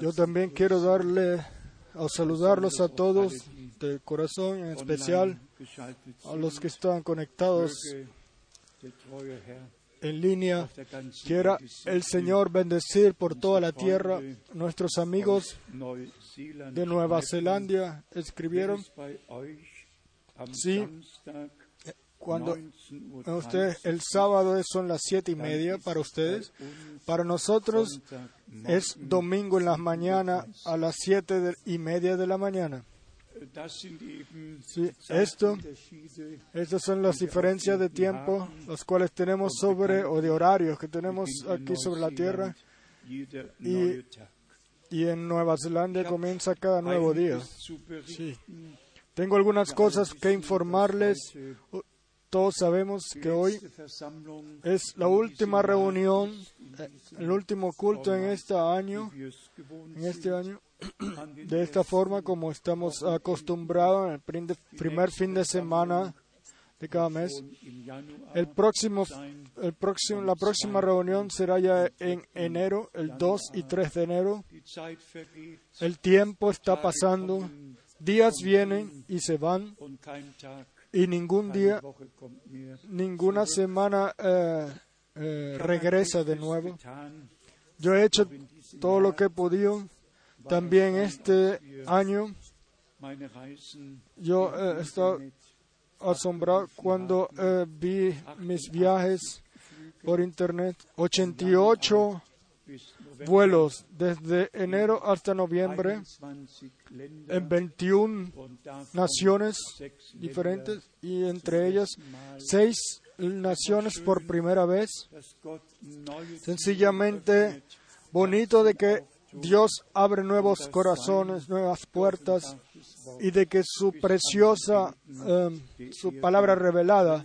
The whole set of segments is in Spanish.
Yo también quiero darle a saludarlos a todos de corazón, en especial a los que están conectados en línea. Quiera el Señor bendecir por toda la tierra. Nuestros amigos de Nueva Zelanda escribieron, sí, cuando usted el sábado son las siete y media para ustedes, para nosotros es domingo en la mañana a las siete y media de la mañana. Sí, esto, estas son las diferencias de tiempo, las cuales tenemos sobre, o de horarios que tenemos aquí sobre la Tierra. Y, y en Nueva Zelanda comienza cada nuevo día. Sí. Tengo algunas cosas que informarles. Todos sabemos que hoy es la última reunión, el último culto en este año, en este año de esta forma como estamos acostumbrados en el primer fin de semana de cada mes. El próximo, el próximo, la próxima reunión será ya en enero, el 2 y 3 de enero. El tiempo está pasando, días vienen y se van y ningún día, ninguna semana eh, eh, regresa de nuevo. Yo he hecho todo lo que he podido también este año yo he eh, estado asombrado cuando eh, vi mis viajes por internet. 88 vuelos desde enero hasta noviembre en 21 naciones diferentes y entre ellas seis naciones por primera vez. Sencillamente bonito de que Dios abre nuevos corazones, nuevas puertas y de que su preciosa, em, su palabra revelada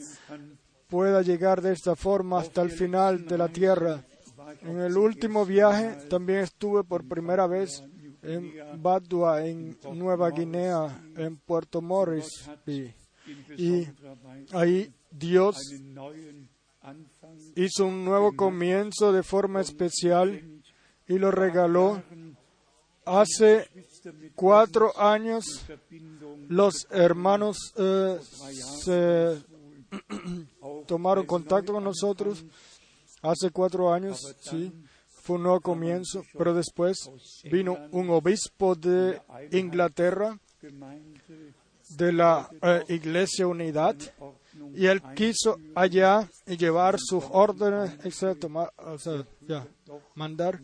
pueda llegar de esta forma hasta el final de la tierra. En el último viaje también estuve por primera vez en Badua, en Nueva Guinea, en Puerto Morris. y ahí Dios hizo un nuevo comienzo de forma especial y lo regaló. Hace cuatro años los hermanos eh, se tomaron contacto con nosotros. Hace cuatro años, sí, fue un nuevo comienzo, pero después vino un obispo de Inglaterra, de la eh, Iglesia Unidad, y él quiso allá llevar sus órdenes, etc., o sea, ya, mandar.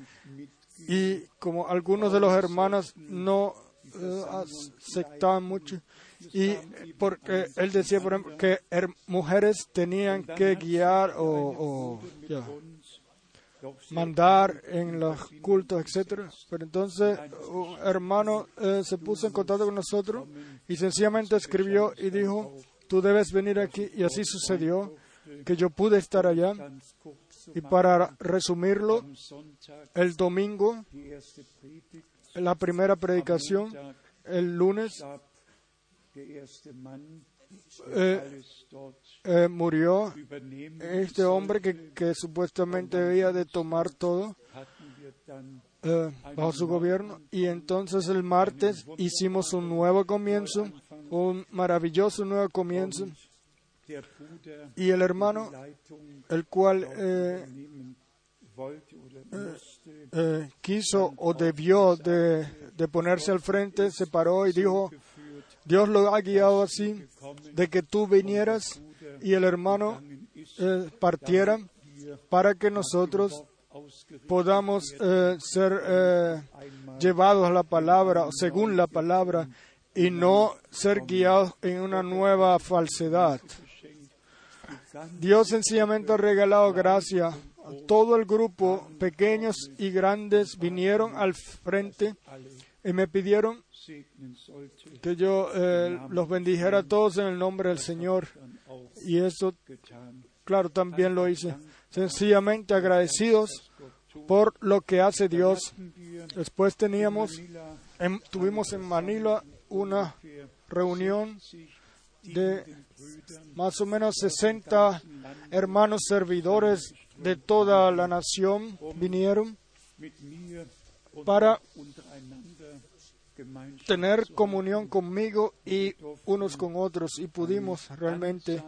Y como algunos de los hermanos no eh, aceptaban mucho, y porque él decía, por ejemplo, que mujeres tenían que guiar o, mandar en los cultos, etcétera. Pero entonces un hermano eh, se puso en contacto con nosotros y sencillamente escribió y dijo, tú debes venir aquí. Y así sucedió, que yo pude estar allá. Y para resumirlo, el domingo, la primera predicación, el lunes, eh, eh, murió. este hombre que, que, supuestamente debía de tomar todo eh, bajo su gobierno. Y entonces el martes hicimos un nuevo comienzo un maravilloso nuevo comienzo. Y el hermano, el cual eh, eh, eh, quiso o debió de, ponerse al frente, se paró y dijo, Dios lo ha guiado así, de que tú vinieras y el hermano partiera para que nosotros podamos ser llevados a la palabra, según la palabra, y no ser guiados en una nueva falsedad. Dios sencillamente ha regalado gracia. Todo el grupo, pequeños y grandes, vinieron al frente y me pidieron que yo eh, los bendijera a todos en el nombre del Señor. Y eso, claro, también lo hice. Sencillamente agradecidos por lo que hace Dios. Después teníamos, tuvimos en Manila una reunión de más o menos 60 hermanos servidores de toda la nación vinieron para tener comunión conmigo y unos con otros y pudimos realmente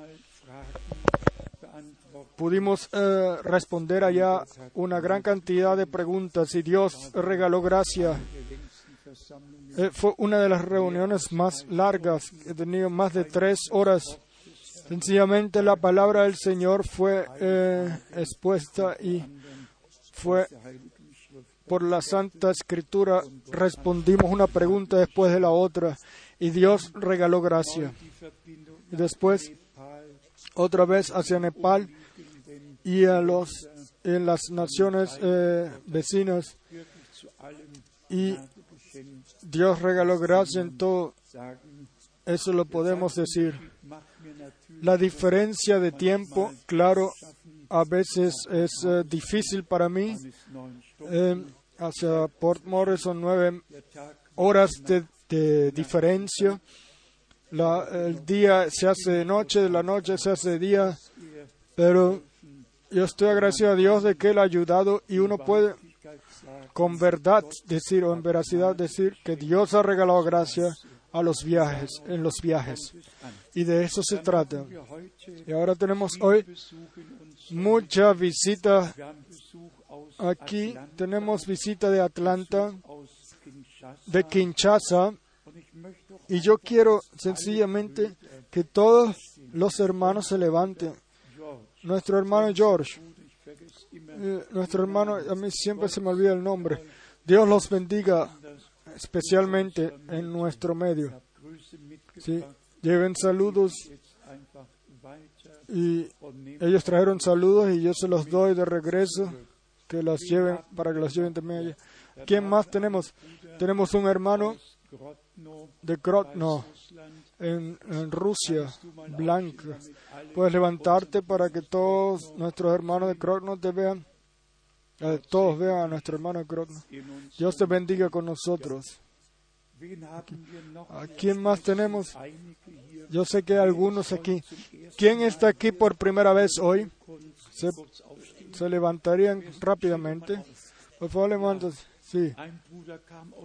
pudimos eh, responder allá una gran cantidad de preguntas y Dios regaló gracia. Eh, fue una de las reuniones más largas, he tenido más de tres horas. Sencillamente la palabra del Señor fue eh, expuesta y fue por la Santa Escritura respondimos una pregunta después de la otra y Dios regaló gracia. Después, otra vez hacia Nepal y a los en las naciones eh, vecinas y Dios regaló gracia en todo. Eso lo podemos decir. La diferencia de tiempo, claro, a veces es eh, difícil para mí. Eh, hacia Port Morris son nueve horas de, diferencia. El día se hace noche, la noche se hace día, pero yo estoy agradecido a Dios de que Él ha ayudado y uno puede con verdad decir o en veracidad decir que Dios ha regalado gracia a los viajes, en los viajes. Y de eso se trata. Y ahora tenemos hoy mucha visita. Aquí tenemos visita de Atlanta, de Kinshasa. Y yo quiero sencillamente que todos los hermanos se levanten nuestro hermano George, eh, nuestro hermano, a mí siempre se me olvida el nombre. Dios los bendiga especialmente en nuestro medio. Sí, lleven saludos y ellos trajeron saludos y yo se los doy de regreso que los lleven para que los lleven también allá. ¿Quién más tenemos? Tenemos un hermano de Grodno en, Rusia, Blanca. Puedes levantarte para que todos nuestros hermanos de Krogno te vean. Eh, todos vean a nuestro hermano de Krogno. Dios te bendiga con nosotros. ¿A quién más tenemos? Yo sé que hay algunos aquí. ¿Quién está aquí por primera vez hoy? Se, se levantarían rápidamente. Por favor. Sí.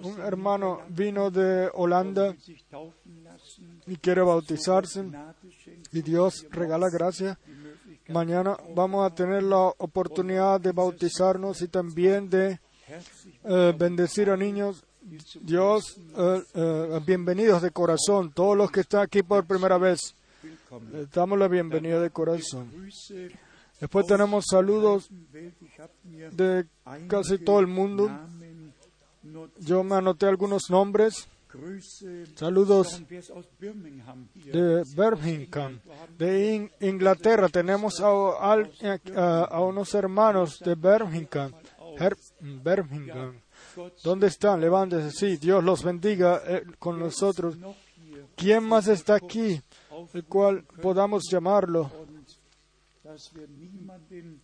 Un hermano vino de Holanda y quiere bautizarse y Dios regala gracia. Mañana vamos a tener la oportunidad de bautizarnos y también de eh, bendecir a niños. Dios, eh, eh, bienvenidos de corazón. Todos los que están aquí por primera vez, les damos la bienvenida de corazón. Después tenemos saludos de casi todo el mundo. Yo me anoté algunos nombres. Saludos de Birmingham, de Inglaterra. Tenemos a, unos hermanos de Birmingham. Birmingham. ¿Dónde están? Levántese. Sí, Dios los bendiga eh, con nosotros. ¿Quién más está aquí? El cual podamos llamarlo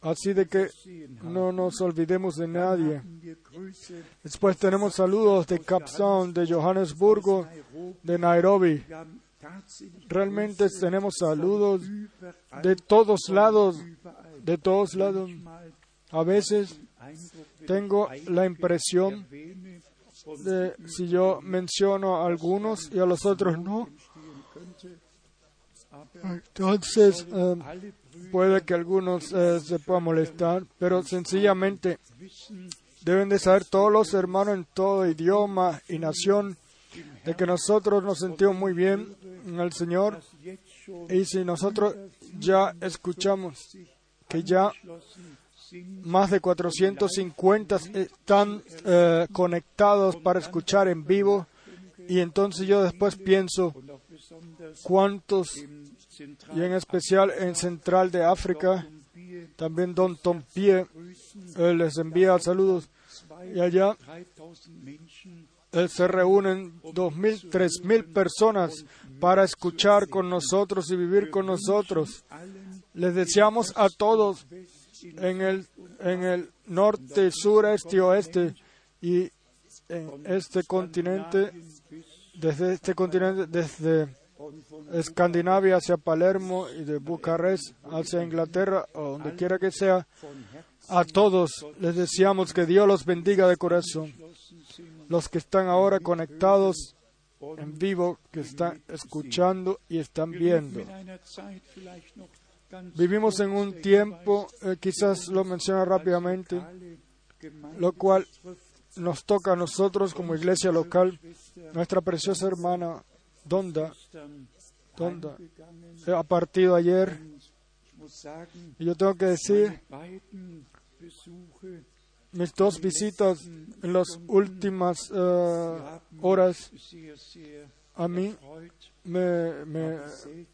Así de que no nos olvidemos de nadie. Después tenemos saludos de Capstone, de Johannesburgo, de Nairobi. Realmente tenemos saludos de todos lados, de todos lados. A veces tengo la impresión de si yo menciono a algunos y a los otros no. Entonces, eh, puede que algunos eh, se puedan molestar, pero sencillamente deben de saber todos los hermanos en todo idioma y nación de que nosotros nos sentimos muy bien en el Señor y si nosotros ya escuchamos que ya más de 450 están eh, conectados para escuchar en vivo y entonces yo después pienso cuántos y en especial en Central de África. También Don Tompie les envía saludos. Y allá se reúnen dos mil, tres mil personas para escuchar con nosotros y vivir con nosotros. Les deseamos a todos en el, en el norte, sur, este y oeste y en este continente, desde este continente, desde Escandinavia hacia Palermo y de Bucarest hacia Inglaterra o donde quiera que sea, a todos les deseamos que Dios los bendiga de corazón. Los que están ahora conectados en vivo, que están escuchando y están viendo. Vivimos en un tiempo, eh, quizás lo menciona rápidamente, lo cual nos toca a nosotros como iglesia local. Nuestra preciosa hermana Donda, Donda ha partido ayer. Y yo tengo que decir, mis dos visitas en las últimas eh, horas a mí me, me,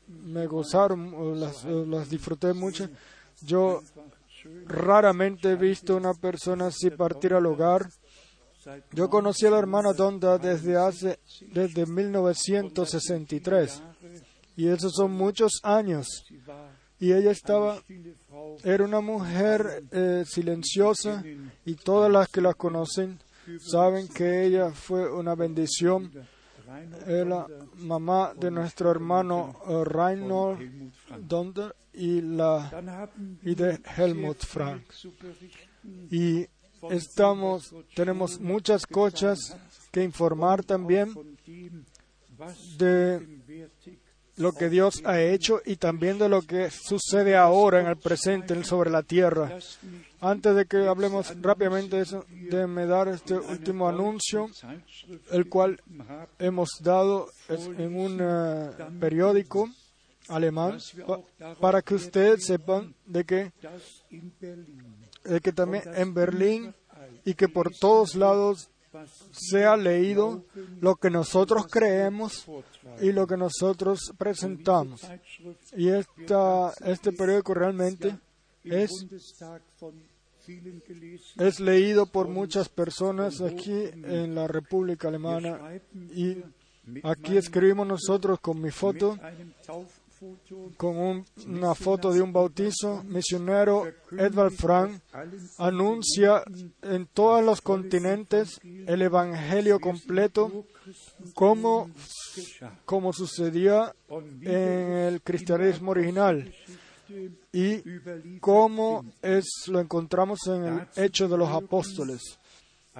me gozaron, las, las disfruté mucho. Yo raramente he visto una persona así partir al hogar. Yo conocí a la hermana Donda desde hace, desde 1963. Y esos son muchos años. Y ella estaba, era una mujer eh, silenciosa y todas las que la conocen saben que ella fue una bendición. Era mamá de nuestro hermano uh, Reinhold Donder y, la, y de Helmut Frank. Y estamos, tenemos muchas cosas que informar también de lo que Dios ha hecho y también de lo que sucede ahora en el presente sobre la tierra. Antes de que hablemos rápidamente de eso, déjenme dar este último anuncio, el cual hemos dado en un eh, periódico alemán, para que ustedes sepan de que, de que también en Berlín y que por todos lados se ha leído lo que nosotros creemos y lo que nosotros presentamos. Y esta, este periódico realmente es, es leído por muchas personas aquí en la República Alemana y aquí escribimos nosotros con mi foto con una foto de un bautizo misionero, Edvard Frank anuncia en todos los continentes el Evangelio completo como, como sucedía en el cristianismo original y cómo es, lo encontramos en el Hecho de los Apóstoles.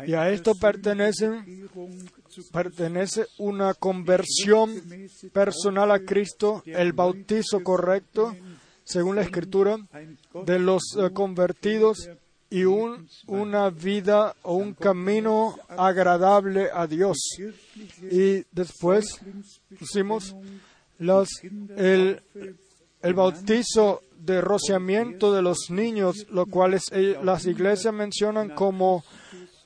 Y a esto pertenece una conversión personal a Cristo, el bautizo correcto, según la Escritura, de los eh, convertidos y un, una vida o un camino agradable a Dios. Y después pusimos el, el bautizo de rociamiento de los niños, lo cual eh, las iglesias mencionan como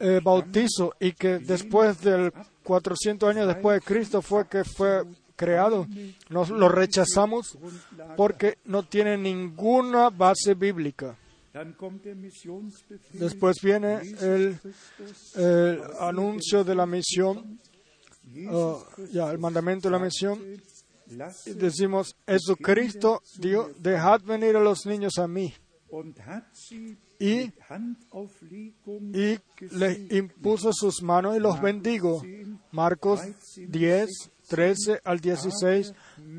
eh, bautizo y que después del 400 años después de Cristo fue que fue creado. Nos lo rechazamos porque no tiene ninguna base bíblica. Después viene el, anuncio de la misión, ya, el mandamiento de la misión. decimos, Jesucristo dijo, dejad venir a los niños a mí y, le impuso sus manos y los bendigo. Marcos 10, 13 al 16,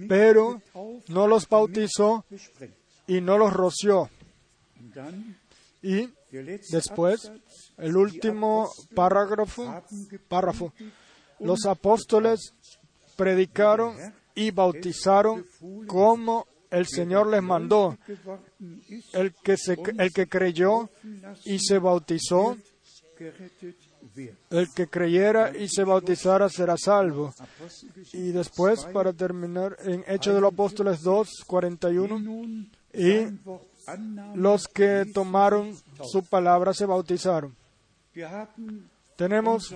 pero no los bautizó y no los roció. Y después, el último párrafo, párrafo, los apóstoles predicaron y bautizaron como el Señor les mandó. El que, el que creyó y se bautizó, el que creyera y se bautizara será salvo. Y después, para terminar, en Hechos de los Apóstoles 2, 41, y los que tomaron su palabra se bautizaron. Tenemos,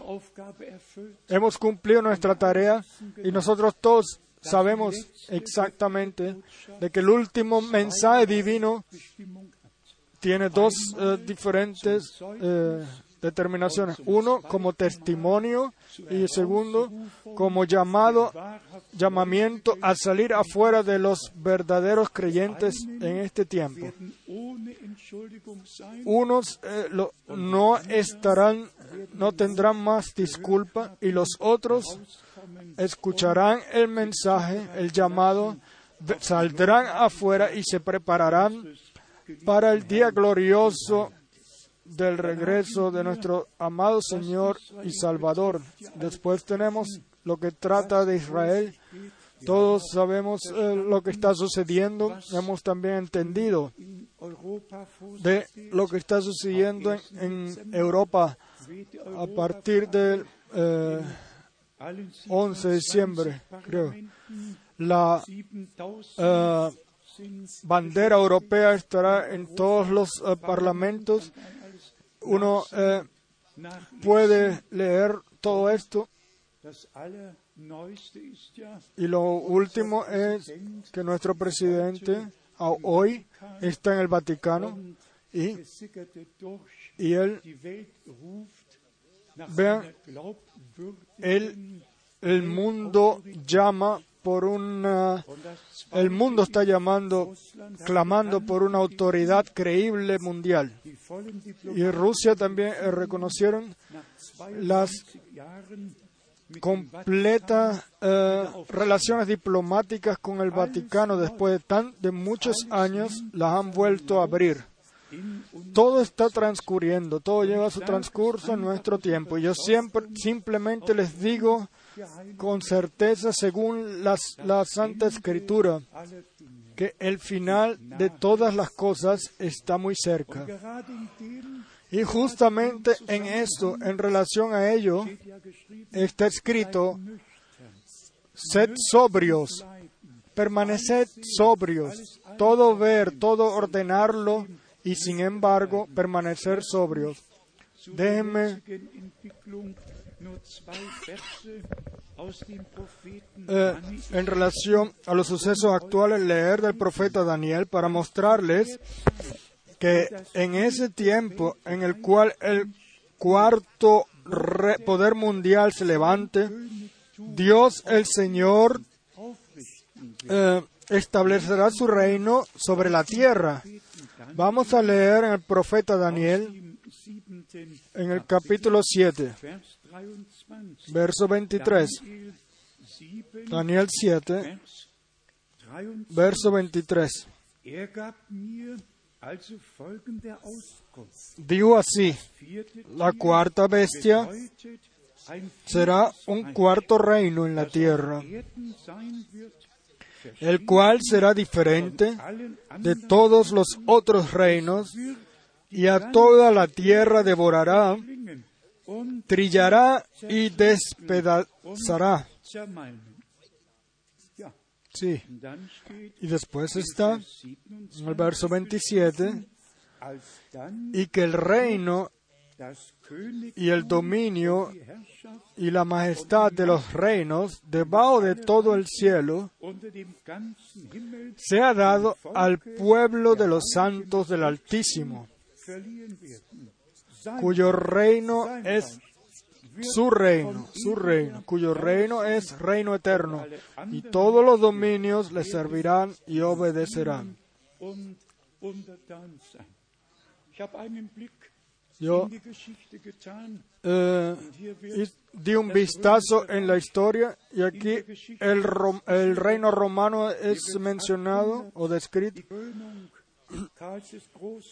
hemos cumplido nuestra tarea y nosotros todos sabemos exactamente de que el último mensaje divino tiene dos eh, diferentes eh, determinaciones. Uno como testimonio y segundo como llamado, llamamiento a salir afuera de los verdaderos creyentes en este tiempo. Unos eh, no estarán, no tendrán más disculpa y los otros escucharán el mensaje, el llamado, saldrán afuera y se prepararán para el día glorioso del regreso de nuestro amado Señor y Salvador. Después tenemos lo que trata de Israel. Todos sabemos eh, lo que está sucediendo. Hemos también entendido de lo que está sucediendo en, Europa a partir del 11 de diciembre, creo. La eh, bandera europea estará en todos los eh, parlamentos. Uno eh, puede leer todo esto. Y lo último es que nuestro presidente hoy está en el Vaticano y, y él, vean, él, el mundo llama por el mundo está llamando, clamando por una autoridad creíble mundial. Y Rusia también eh, reconocieron las completas eh, relaciones diplomáticas con el Vaticano después de, tan, de muchos años las han vuelto a abrir. Todo está transcurriendo, todo lleva su transcurso en nuestro tiempo. Y yo siempre, simplemente les digo con certeza, según las, la Santa Escritura, que el final de todas las cosas está muy cerca. Y justamente en esto, en relación a ello, está escrito, sed sobrios, permaneced sobrios, todo ver, todo ordenarlo y sin embargo permanecer sobrios. Déjenme eh, en relación a los sucesos actuales, leer del profeta Daniel para mostrarles que en ese tiempo en el cual el cuarto poder mundial se levante, Dios el Señor eh, establecerá su reino sobre la tierra. Vamos a leer en el profeta Daniel, en el capítulo 7, verso 23. Daniel 7, verso 23. Digo así, la cuarta bestia será un cuarto reino en la tierra, el cual será diferente de todos los otros reinos, y a toda la tierra devorará, trillará y despedazará. Sí. Y después está en el verso 27, y que el reino y el dominio y la majestad de los reinos debajo de todo el cielo se ha dado al pueblo de los santos del Altísimo, cuyo reino es su reino, su reino, cuyo reino es reino eterno, y todos los dominios le servirán y obedecerán. Yo eh, di un vistazo en la historia y aquí el, reino romano es mencionado o descrito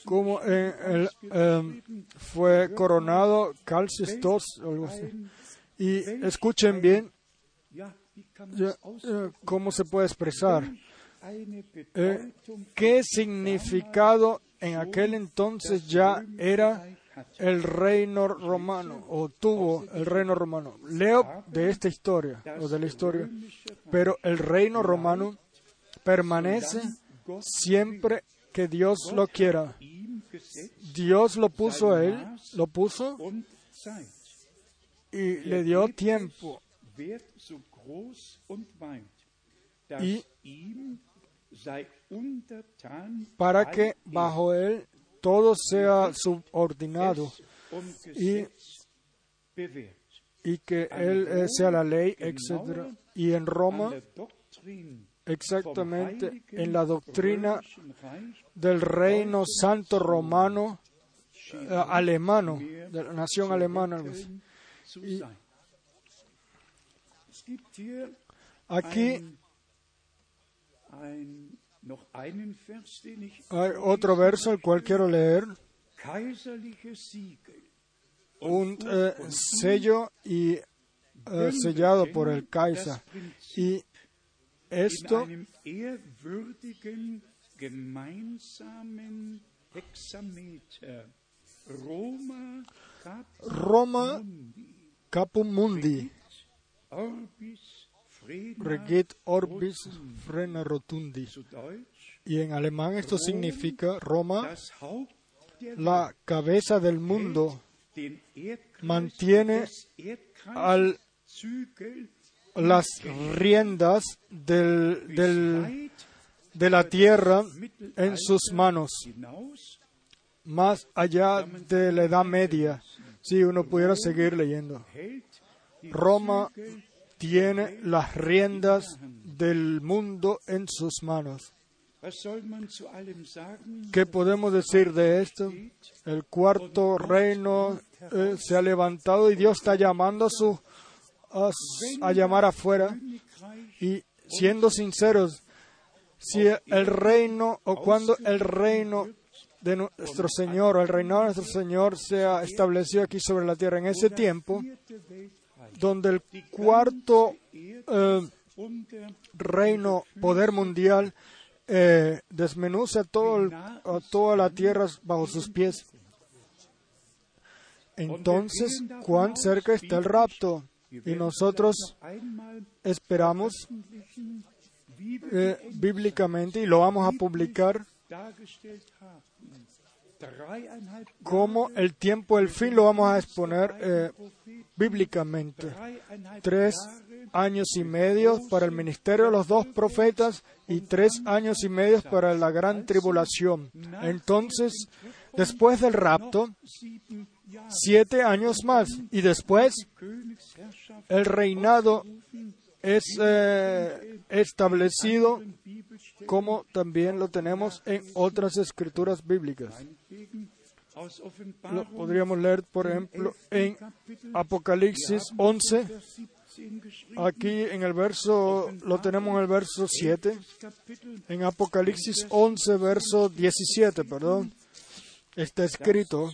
como el, em, fue coronado Calcis II, Y escuchen bien eh, cómo se puede expresar. Eh, ¿Qué significado en aquel entonces ya era el reino romano o tuvo el reino romano? Leo de esta historia o de la historia, pero el reino romano permanece siempre que Dios lo quiera. Dios lo puso a él, lo puso y le dio tiempo. Y para que bajo él todo sea subordinado y, y que él eh, sea la ley, etc. Y en Roma exactamente en la doctrina del reino santo romano eh, alemano, de la nación alemana. Aquí hay otro verso el cual quiero leer. Un eh, sello y eh, sellado por el Kaiser. Y esto Roma Cap Roma Capum Mundi regit orbis frena rotundi. Y en alemán esto significa Roma, la cabeza del mundo, mantiene al las riendas del, de la tierra en sus manos, más allá de la Edad Media. Si uno pudiera seguir leyendo. Roma tiene las riendas del mundo en sus manos. ¿Qué podemos decir de esto? El cuarto reino eh, se ha levantado y Dios está llamando a, su, a, llamar afuera. Y siendo sinceros, si el reino o cuando el reino de nuestro Señor o el reinado de nuestro Señor sea establecido aquí sobre la tierra en ese tiempo, donde el cuarto eh, reino, poder mundial, eh, desmenuza todo el- a toda la tierra bajo sus pies. Entonces, cuán cerca está el rapto. Y nosotros esperamos eh, bíblicamente, y lo vamos a publicar, como el tiempo, el fin, lo vamos a exponer eh, bíblicamente. Tres años y medio para el ministerio de los dos profetas y tres años y medio para la gran tribulación. Entonces, después del rapto, siete años más. Y después, el reinado es eh, establecido como también lo tenemos en otras escrituras bíblicas. Lo podríamos leer, por ejemplo, en Kapitel Apocalipsis 11. Vers 17 geschrieben. Aquí en el verso, lo tenemos en el verso 7. Kapitel En Apocalipsis 11, verso 17, perdón, está escrito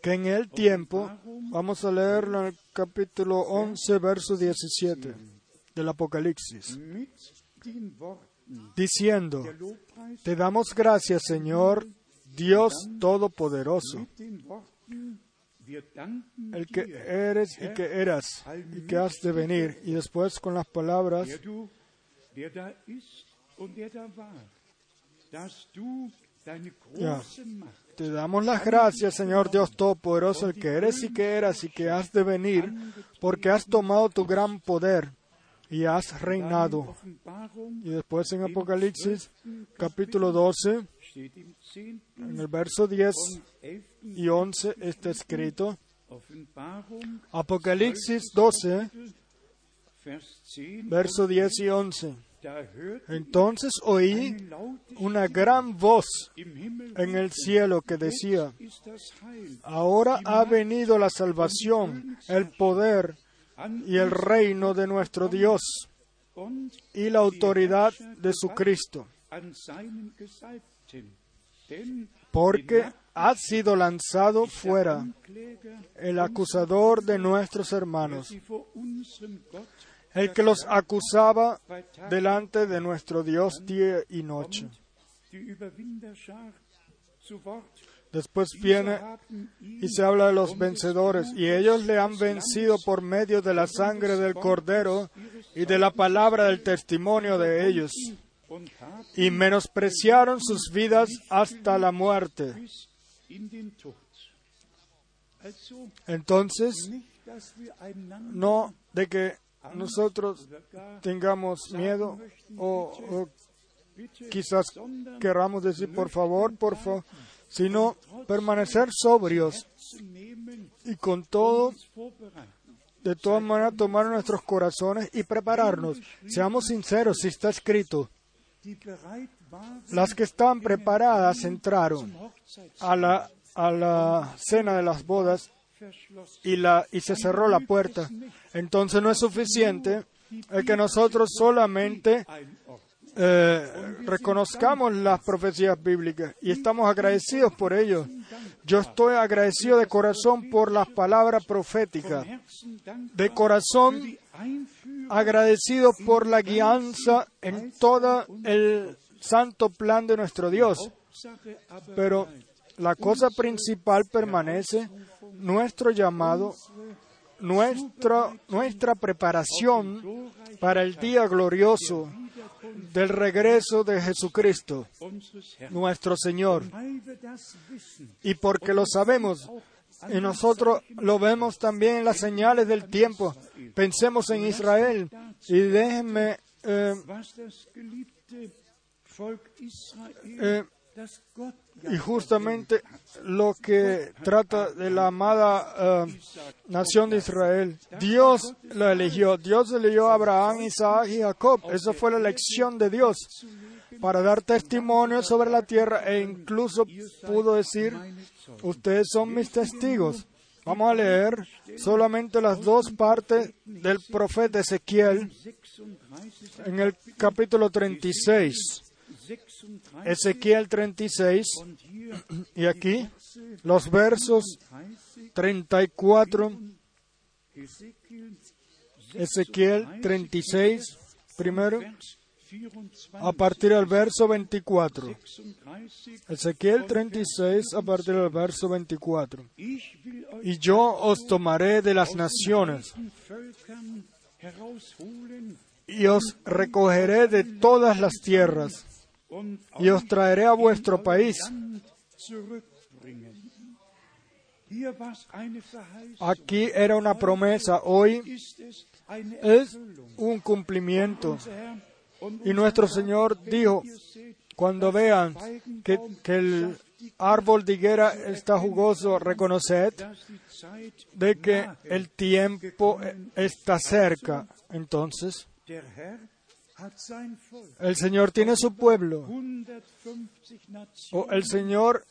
que en el tiempo, vamos a leerlo en el capítulo 11, verso 17 del Apocalipsis, diciendo, Lobpreis te damos gracias, Señor, Dios Todopoderoso, el que eres y que eras y que has de venir. Y después con las palabras, Macht te damos las gracias, Señor Dios Todopoderoso, el que eres y que eras y que has de venir, porque has tomado tu gran poder y has in reinado. Y después en Apocalipsis capítulo 12, steht im 10. En el verso 10 und 11. y 11 está escrito, Apocalipsis 12, Vers 10 verso 10 y 11. da hört Entonces oí una gran voz en el cielo que decía, ahora ha venido la salvación, el poder y el reino de nuestro Dios y la autoridad de su Cristo, porque ha sido lanzado fuera el acusador de nuestros hermanos, el que los acusaba delante de nuestro Dios día y noche. Después viene y se habla de los vencedores, y ellos le han vencido por medio de la sangre del cordero y de la palabra del testimonio de ellos, y menospreciaron sus vidas hasta la muerte. Entonces, no de que nosotros tengamos miedo o, quizás querramos decir por favor, por favor, sino permanecer sobrios y con todo, de todas maneras, tomar nuestros corazones y prepararnos. Seamos sinceros, si está escrito, las que estaban preparadas entraron a la, a la cena de las bodas y, la, y se cerró la puerta. Entonces no es suficiente el que nosotros solamente eh, reconozcamos las profecías bíblicas y estamos agradecidos por ello. Yo estoy agradecido de corazón por las palabras proféticas, de corazón agradecido por la guianza en todo el santo plan de nuestro Dios. Pero la cosa principal permanece nuestro llamado, nuestra, nuestra preparación para el día glorioso del regreso de Jesucristo, nuestro Señor. Y porque lo sabemos, y nosotros lo vemos también en las señales del tiempo. Pensemos en Israel y déjenme eh, eh, y justamente lo que trata de la amada eh, nación de Israel. Dios la eligió. Dios eligió a Abraham, Isaac y Jacob. Esa fue la elección de Dios para dar testimonio sobre la tierra e incluso pudo decir, ustedes son mis testigos. Vamos a leer solamente las dos partes del profeta Ezequiel en el capítulo 36. Ezequiel 36 y aquí los versos 34, Ezequiel 36, primero, a partir del verso 24. Ezequiel 36, a partir del verso 24. Y yo os tomaré de las naciones y os recogeré de todas las tierras y os traeré a vuestro país. Aquí era una promesa, hoy es un cumplimiento. Y nuestro Señor dijo, cuando vean que, el árbol de higuera está jugoso, reconoced de que el tiempo está cerca. Entonces, el Señor tiene su pueblo. O el Señor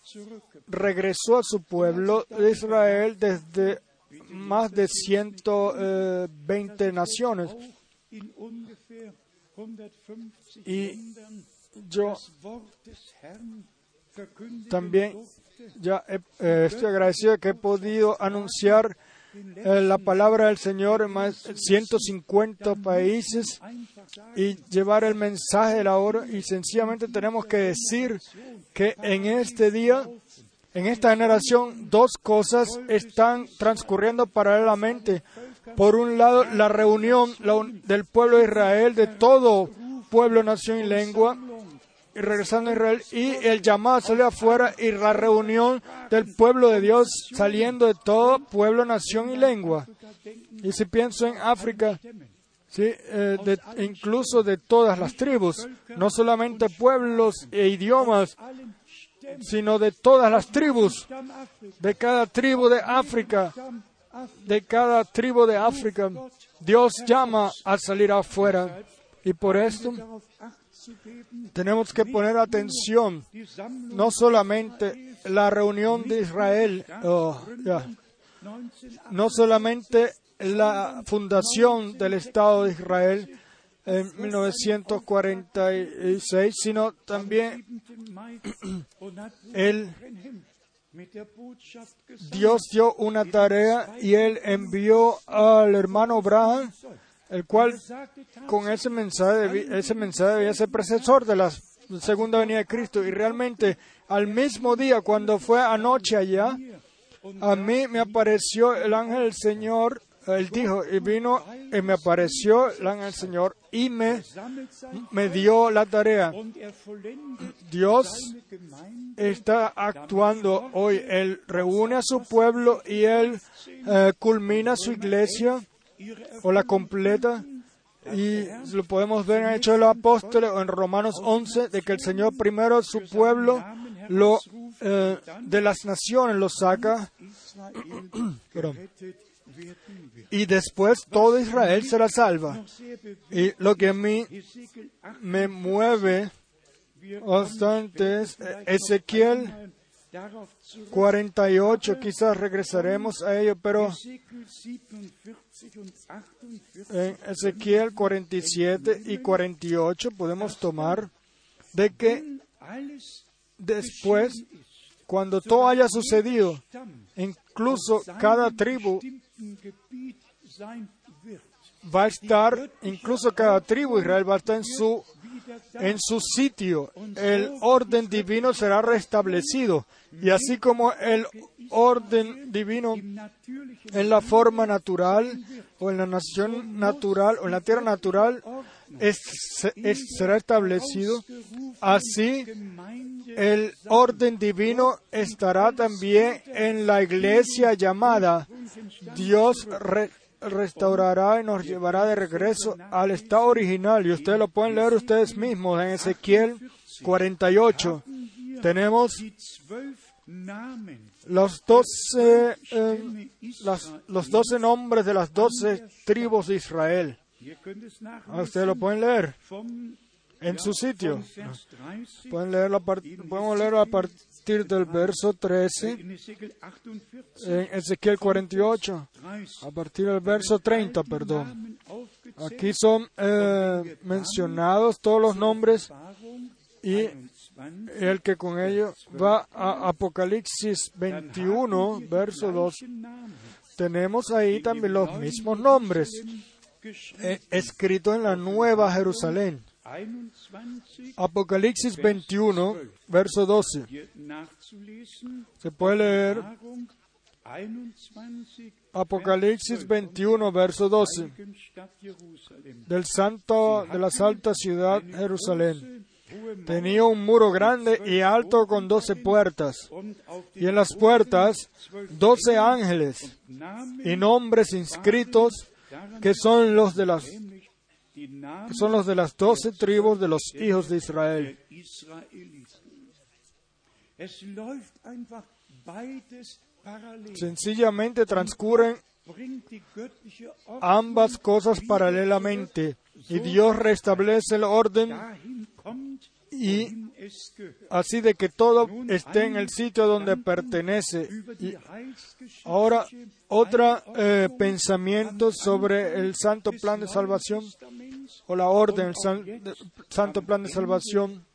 regresó a su pueblo de Israel desde más de 120 naciones. Y yo también ya eh, estoy agradecido que he podido anunciar eh, la palabra del Señor en más de 150 países y llevar el mensaje de la hora. Y sencillamente tenemos que decir que en este día, en esta generación, dos cosas están transcurriendo paralelamente. Por un lado, la reunión del pueblo de Israel, de todo pueblo, nación y lengua, y regresando a Israel, y el llamado salió afuera y la reunión del pueblo de Dios saliendo de todo pueblo, nación y lengua. Y si pienso en África, ¿sí? Eh, incluso de todas las tribus, no solamente pueblos e idiomas, sino de todas las tribus, de cada tribu de África, de cada tribu de África, Dios llama a salir afuera. Y por esto tenemos que poner atención, no solamente la reunión de Israel, oh, no solamente la fundación del Estado de Israel en 1946, sino también él, Dios dio una tarea y él envió al hermano Abraham el cual con ese mensaje, ese mensaje debía ser precesor de la segunda venida de Cristo. Y realmente al mismo día, cuando fue anoche allá, a mí me apareció el ángel del Señor, él dijo, y vino y me apareció el Señor y me, me dio la tarea. Dios está actuando hoy. Él reúne a su pueblo y él eh, culmina su iglesia o la completa. Y lo podemos ver en Hechos de los Apóstoles o en Romanos 11, de que el Señor primero su pueblo lo, eh, de las naciones lo saca. y después todo Israel será salva. Y lo que a mí me mueve bastante es Ezequiel darauf zurück. 48, quizás regresaremos a ello, pero Ezekiel 47 und 48 en Ezequiel 47 y 48 podemos tomar de que después, cuando todo haya sucedido, incluso cada tribu va a estar, incluso cada tribu Israel va a estar en su, en su sitio. El orden divino será restablecido. Y así como el orden divino en la forma natural o en la nación natural o en la tierra natural es- será establecido, así el orden divino estará también en la iglesia llamada. Dios re- restaurará y nos llevará de regreso al estado original. Y ustedes lo pueden leer ustedes mismos en Ezequiel 48. Tenemos los doce, eh, los doce nombres de las doce tribus de Israel. Ah, Ustedes lo pueden leer en su sitio. vom Vers 30 Pueden leerlo a podemos leerlo a partir del verso 13 in Ezekiel 48, en Ezequiel 48, 30. a partir del verso 30, perdón. Aquí son eh, mencionados todos los nombres y 21, el que con ello va a Apocalipsis 21, verso 2. gleichen Namen Tenemos ahí también los mismos nombres eh, escritos en la Nueva Jerusalén. 21 Apocalipsis 21, verso 12. hier nachzulesen. Se puede leer Offenbarung 21 Apocalipsis 21, verso 12. heiligen Stadt Jerusalem. Del santo de la santa ciudad Jerusalén. Tenía un muro grande y alto con doce puertas, y en las puertas doce ángeles y nombres inscritos que son los de las que son los de las doce tribus de los hijos de Israel. Sencillamente transcurren ambas cosas paralelamente y Dios restablece el orden y así de que todo esté en el sitio donde pertenece. Ahora otro eh, pensamiento sobre el santo plan de salvación o la orden, el santo plan de salvación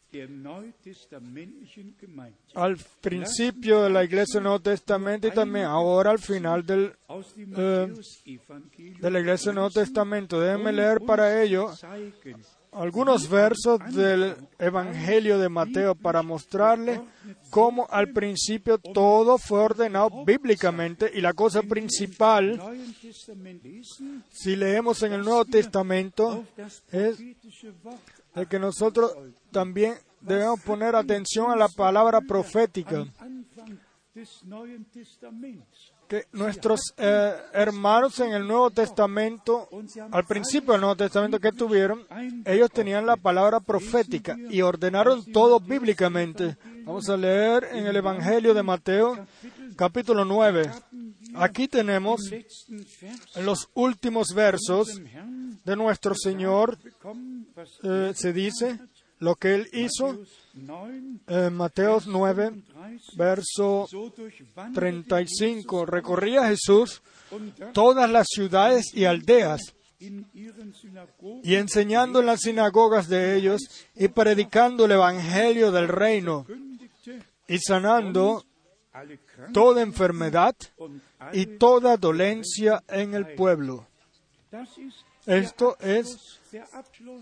al principio de la iglesia del Nuevo Testamento y también ahora al final del, Matthäus-Evangelium de la iglesia del Nuevo Testamento. Déjenme leer para ello algunos versos del Evangelio de Mateo para mostrarle cómo al principio todo fue ordenado bíblicamente y la cosa principal, si leemos en el Nuevo Testamento, es de que nosotros también debemos poner atención a la palabra profética, nuestros eh, hermanos en el Nuevo Testamento, al principio del Nuevo Testamento que tuvieron, ellos tenían la palabra profética y ordenaron todo bíblicamente. Vamos a leer en el Evangelio de Mateo, capítulo 9. Aquí tenemos los últimos versos de nuestro Señor, eh, se dice lo que Él hizo, Matthäus 9, en Mateo 9, 30, verso so durchwanderte 35. Recorría Jesús todas las ciudades y aldeas y enseñando en las sinagogas de ellos y predicando el evangelio del reino y sanando toda enfermedad y toda dolencia en el pueblo. Esto es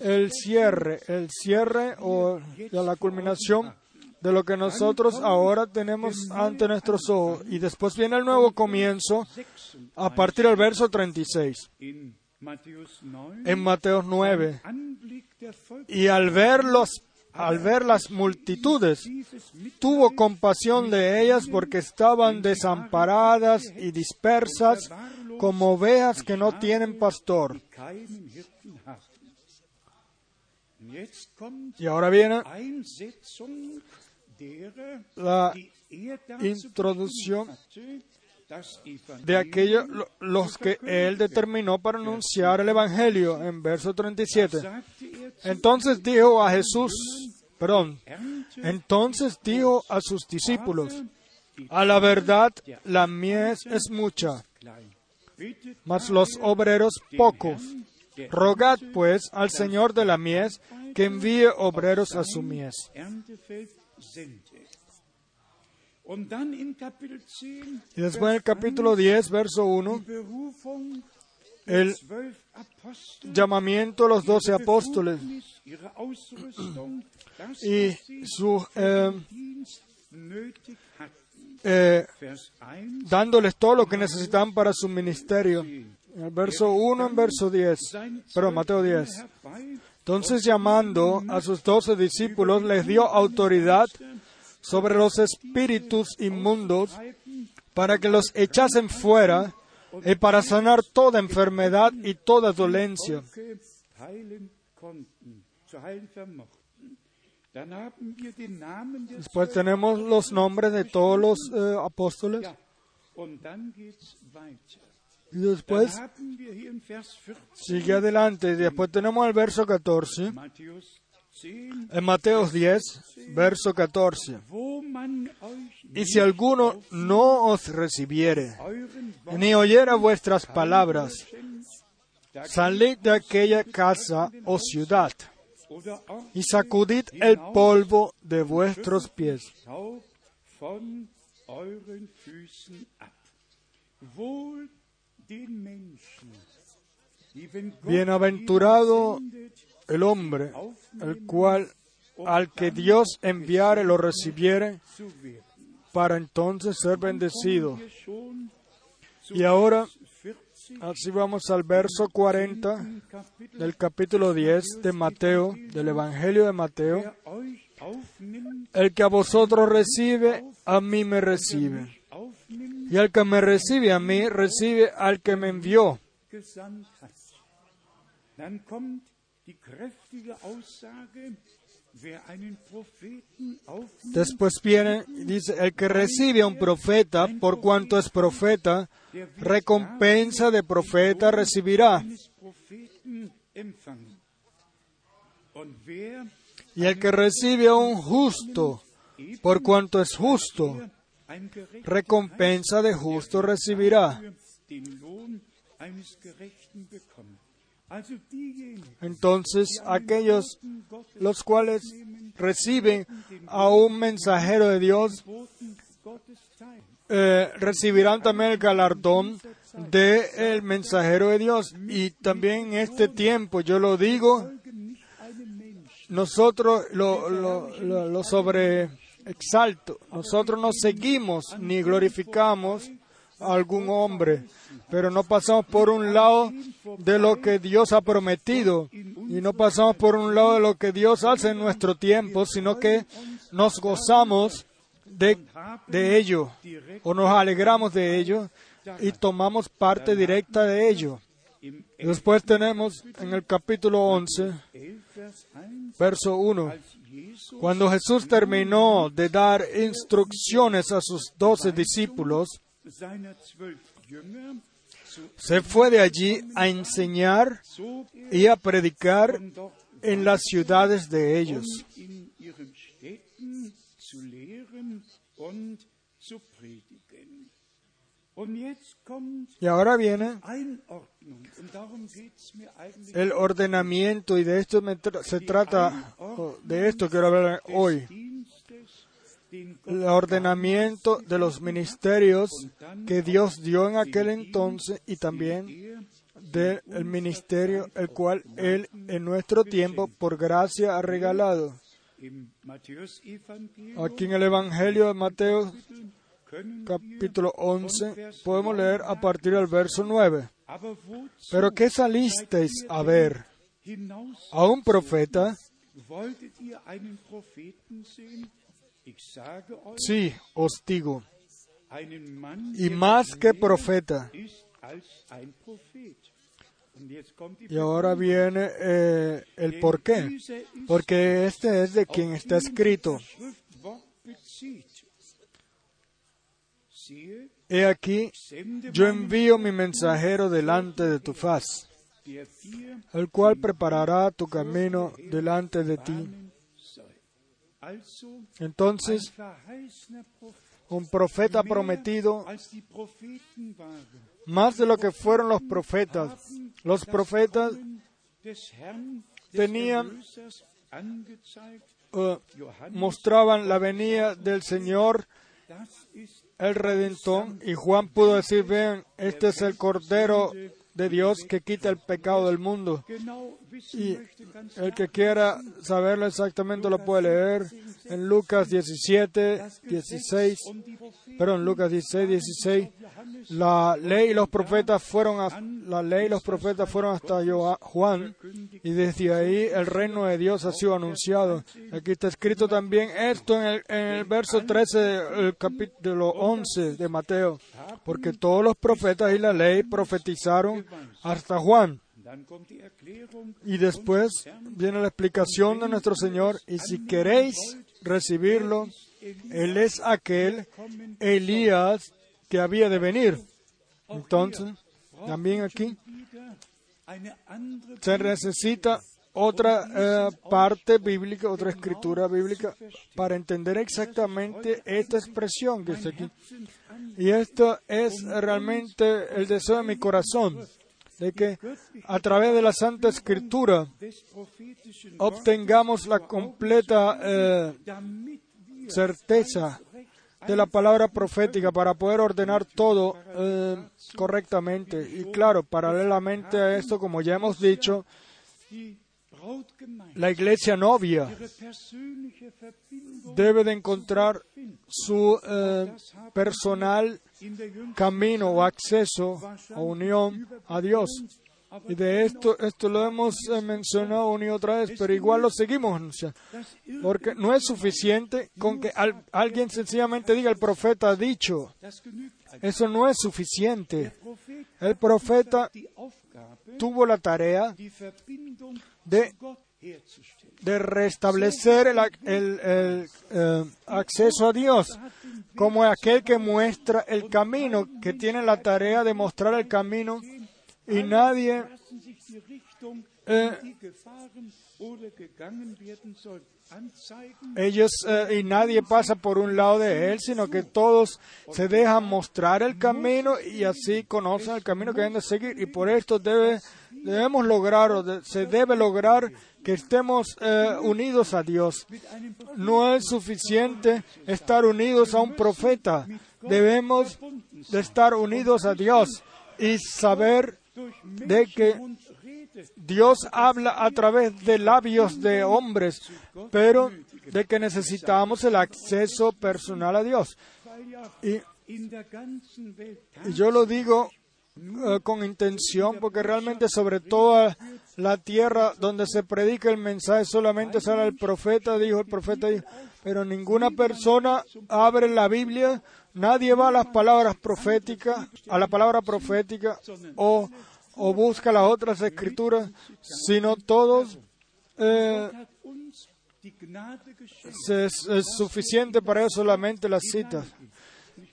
el cierre, el cierre o la culminación de lo que nosotros ahora tenemos ante nuestros ojos. Y después viene el nuevo comienzo a partir del verso 36 in Matthäus 9. en Mateo 9. Anblick der Volk Y al ver, al ver las multitudes, tuvo compasión de ellas porque estaban desamparadas y dispersas como ovejas que no tienen pastor. Y ahora viene la er introducción de aquellos lo- los que él determinó para anunciar el Evangelio en verso 37. sagte er Entonces dijo a Jesús, perdón, entonces dijo a sus discípulos, A la verdad, la mies es mucha, mas los obreros pocos. Rogad pues al Señor de la mies que envíe obreros a su mies. Erntefeld sende. Und dann in Kapitel 10 Y después en el capítulo 10, verso 1, Berufung el llamamiento a los doce apóstoles y su eh, eh, Vers 1 dándoles todo lo que necesitaban para su ministerio. En el verso 1, en verso 10, seine perdón, Mateo zwölf 10. Entonces llamando a sus doce discípulos, les dio autoridad sobre los espíritus inmundos para que los echasen fuera y para sanar toda enfermedad y toda dolencia. Después tenemos los nombres de todos los eh, apóstoles. Y después Dann haben wir hier in Vers 14 sigue adelante. Y después tenemos el verso 14. Matthäus 10, En Mateo 10, verso 14. wo man euch Y si alguno no os recibiere, ni oyera vuestras palabras, salid de aquella casa o ciudad y sacudid el polvo de vuestros pies. Bienaventurado el hombre, el cual al que Dios enviare lo recibiere para entonces ser bendecido. Y ahora, 40 así vamos al verso 40 Kapitel, del capítulo 10 de Mateo, del Evangelio de Mateo. El que a vosotros recibe, a mí me recibe. Y el que me recibe a mí, recibe al que me envió. Después viene dice, el que recibe a un profeta, por cuanto es profeta, recompensa de profeta recibirá. Y el que recibe a un justo, por cuanto es justo, recompensa de justo recibirá. Entonces aquellos los cuales reciben a un mensajero de Dios eh, recibirán también el galardón del el mensajero de Dios. Y también en este tiempo, yo lo digo, nosotros lo, lo sobre exalto, nosotros no seguimos ni glorificamos a algún hombre, pero no pasamos por un lado de lo que Dios ha prometido y no pasamos por un lado de lo que Dios hace en nuestro tiempo, sino que nos gozamos de, de ello o nos alegramos de ello y tomamos parte directa de ello. Después tenemos en el capítulo 11, 11 Vers 1, verso 1, als Jesus cuando Jesús terminó de dar instrucciones a sus doce discípulos, se fue de allí a enseñar y a predicar en las ciudades de ellos. Y ahora viene El ordenamiento y de esto me tra- se trata, de esto quiero hablar hoy, el ordenamiento de los ministerios que Dios dio en aquel entonces y también del ministerio el cual Él en nuestro tiempo por gracia ha regalado. Aquí en el Evangelio de Mateo capítulo 11 podemos leer a partir del verso 9. aber wozu Pero ¿qué salisteis a ver? ¿A un profeta? Sí, os digo. Y más que profeta. Y ahora viene eh, el por qué. Porque este es de quien está escrito. He aquí, yo envío mi mensajero delante de tu faz, el cual preparará tu camino delante de ti. Entonces, un profeta prometido, más de lo que fueron los profetas. Los profetas tenían, uh, mostraban la venida del Señor, el Redentor, y Juan pudo decir, vean, este es el Cordero de Dios que quita el pecado del mundo. Y el que quiera saberlo exactamente lo puede leer en Lucas 17, 16, perdón, Lucas 16, 16. La ley y los profetas fueron a, la ley y los profetas fueron hasta Juan y desde ahí el reino de Dios ha sido anunciado. Aquí está escrito también esto en el, en el verso 13, el capítulo 11 de Mateo, porque todos los profetas y la ley profetizaron hasta Juan. Y después viene la explicación de nuestro Señor, y si queréis recibirlo, Él es aquel Elías que había de venir. Entonces, también aquí se necesita otra eh, parte bíblica, otra escritura bíblica para entender exactamente esta expresión que está aquí. Y esto es realmente el deseo de mi corazón de que a través de la Santa Escritura obtengamos la completa eh, certeza de la palabra profética para poder ordenar todo eh, correctamente. Y claro, paralelamente a esto, como ya hemos dicho, la iglesia novia debe de encontrar su eh, personal camino o acceso o unión a Dios. Y de esto, esto lo hemos eh, mencionado una y otra vez, pero igual lo seguimos anunciando. Porque no es suficiente con que alguien sencillamente diga el profeta ha dicho. Eso no es suficiente. El profeta tuvo la tarea de, de restablecer el, el, eh, acceso a Dios como aquel que muestra el camino, que tiene la tarea de mostrar el camino y nadie eh, ellos eh, y nadie pasa por un lado de él, sino que todos se dejan mostrar el camino y así conocen el camino que deben de seguir. Y por esto debe, debemos lograr, o se debe lograr que estemos eh, unidos a Dios. No es suficiente estar unidos a un profeta. Debemos de estar unidos a Dios y saber de que Dios habla a través de labios de hombres, pero de que necesitamos el acceso personal a Dios. Y, yo lo digo eh, con intención porque realmente sobre toda la tierra donde se predica el mensaje solamente sale el profeta, dijo el profeta, pero ninguna persona abre la Biblia, nadie va a las palabras proféticas, a la palabra profética o o busca las otras escrituras, sino todos eh, es, suficiente para eso solamente las citas.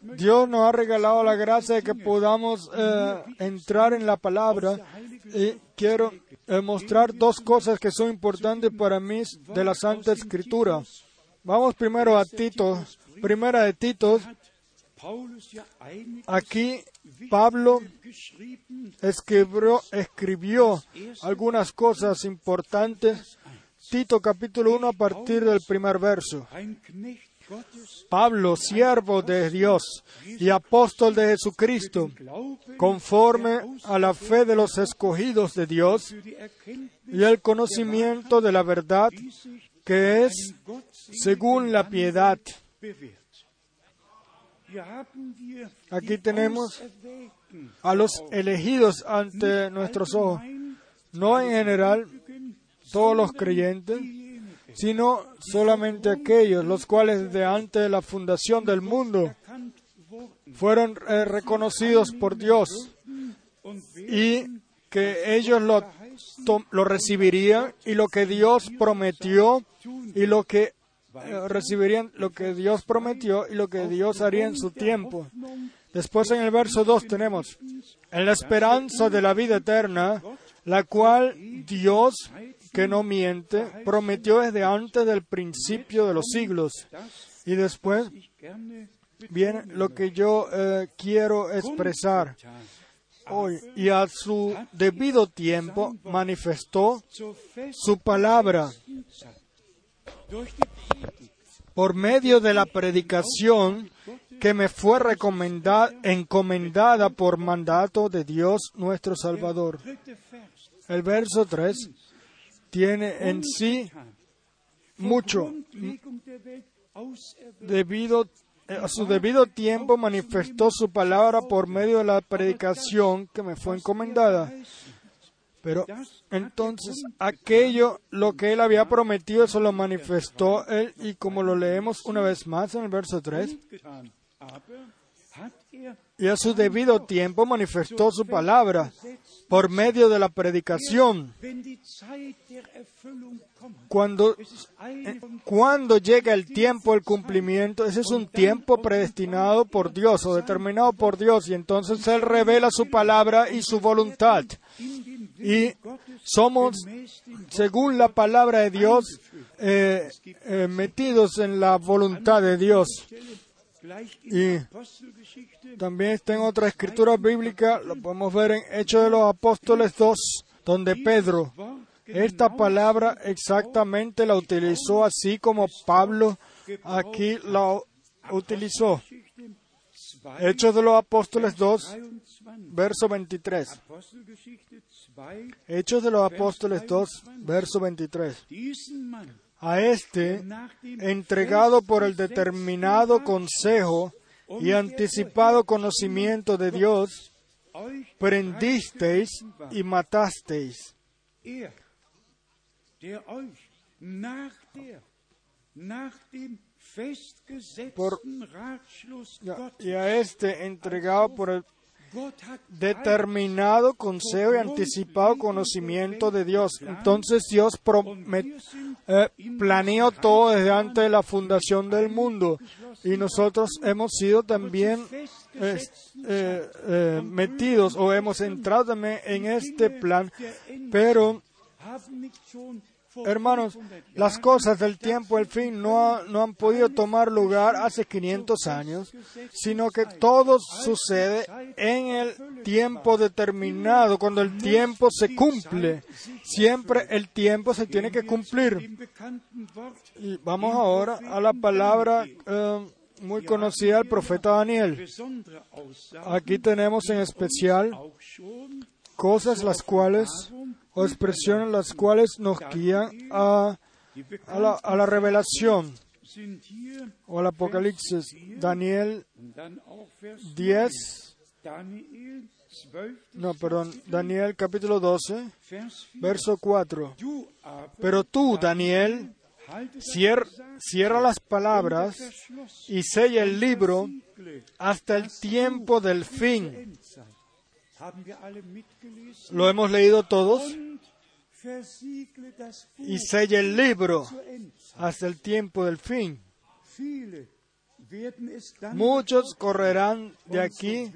Dios nos ha regalado la gracia de que podamos eh, entrar en la palabra y quiero eh, mostrar dos cosas que son importantes para mí de la Santa Escritura. Vamos primero a Tito, primera de Tito. Aquí Pablo escribió, escribió algunas cosas importantes. Tito capítulo 1 a partir del primer verso. Pablo, siervo de Dios y apóstol de Jesucristo, conforme a la fe de los escogidos de Dios y el conocimiento de la verdad que es según la piedad. Aquí tenemos a los elegidos ante nuestros ojos, no en general todos los creyentes, sino solamente aquellos los cuales de antes de la fundación del mundo fueron eh, reconocidos por Dios y que ellos lo, lo recibirían y lo que Dios prometió y lo que eh, recibirían lo que Dios prometió y lo que Dios haría en su tiempo. Después en el verso 2 tenemos, en la esperanza de la vida eterna, la cual Dios, que no miente, prometió desde antes del principio de los siglos. Y después viene lo que yo eh, quiero expresar hoy. Y a su debido tiempo manifestó su palabra por medio de la predicación que me fue recomendada, encomendada por mandato de Dios nuestro Salvador. El verso 3 tiene en sí mucho. Debido a su debido tiempo manifestó su palabra por medio de la predicación que me fue encomendada. Pero entonces aquello, lo que él había prometido, eso lo manifestó él y como lo leemos una vez más en el verso 3, y a su debido tiempo manifestó su palabra por medio de la predicación. Cuando, cuando llega el tiempo del cumplimiento, ese es un tiempo predestinado por Dios o determinado por Dios y entonces Él revela su palabra y su voluntad. Y somos, según la palabra de Dios, eh, eh, metidos en la voluntad de Dios. Y también está en otra escritura bíblica, lo podemos ver en Hechos de los Apóstoles 2, donde Pedro esta palabra exactamente la utilizó así como Pablo aquí la utilizó. Hechos de los Apóstoles 2, verso 23. Hechos de los Apóstoles 2, verso 23. A este, entregado por el determinado consejo y anticipado conocimiento de Dios, prendisteis y matasteis. Y a este entregado por el determinado consejo y anticipado conocimiento de Dios. Entonces Dios eh, planeó todo desde antes de la fundación del mundo. y nosotros hemos sido también eh, eh, metidos o hemos entrado también en este plan, pero Hermanos, las cosas del tiempo, el fin, no, no han podido tomar lugar hace 500 años, sino que todo sucede en el tiempo determinado, cuando el tiempo se cumple. Siempre el tiempo se tiene que cumplir. Vamos ahora a la palabra eh, muy conocida del profeta Daniel. Aquí tenemos en especial cosas las cuales o expresiones las cuales nos guían a, la, a la revelación o al Apocalipsis. Daniel 10, no, perdón, Daniel capítulo 12, verso 4. Pero tú, Daniel, cierra las palabras y sella el libro hasta el tiempo del fin. ¿Lo hemos leído todos? Y sella el libro hasta el tiempo del fin. Muchos correrán de aquí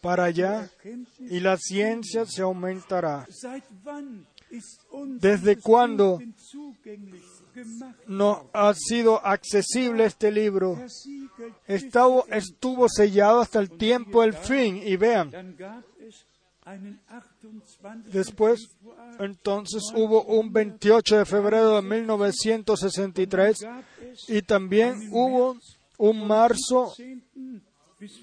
para allá y la ciencia se aumentará. ¿Desde cuándo no ha sido accesible este libro? Estuvo, estuvo sellado hasta el tiempo del fin y vean, Después, entonces hubo un 28 de febrero de 1963 y también hubo un marzo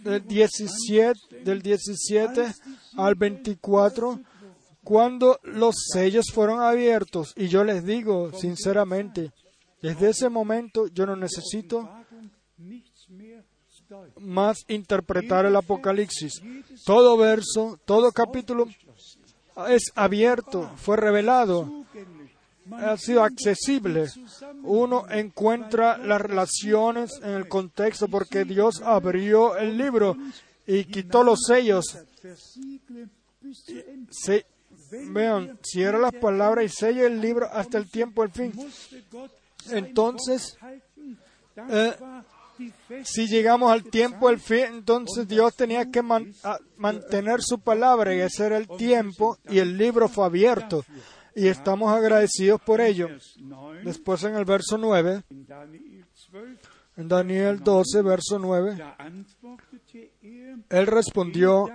del 17, del 17 al 24 cuando los sellos fueron abiertos. Y yo les digo sinceramente, desde ese momento yo no necesito más interpretar el Apocalipsis. Todo verso, todo capítulo es abierto, fue revelado, ha sido accesible. Uno encuentra las relaciones en el contexto porque Dios abrió el libro y quitó los sellos. vean, cierra las palabras y sella el libro hasta el tiempo del fin. Entonces, eh, si llegamos al tiempo del fin, entonces Dios tenía que mantener su palabra y ese era el tiempo y el libro fue abierto. Y estamos agradecidos por ello. Después en el verso 9, En Daniel 12, verso 9, Da antwortete er, él respondió,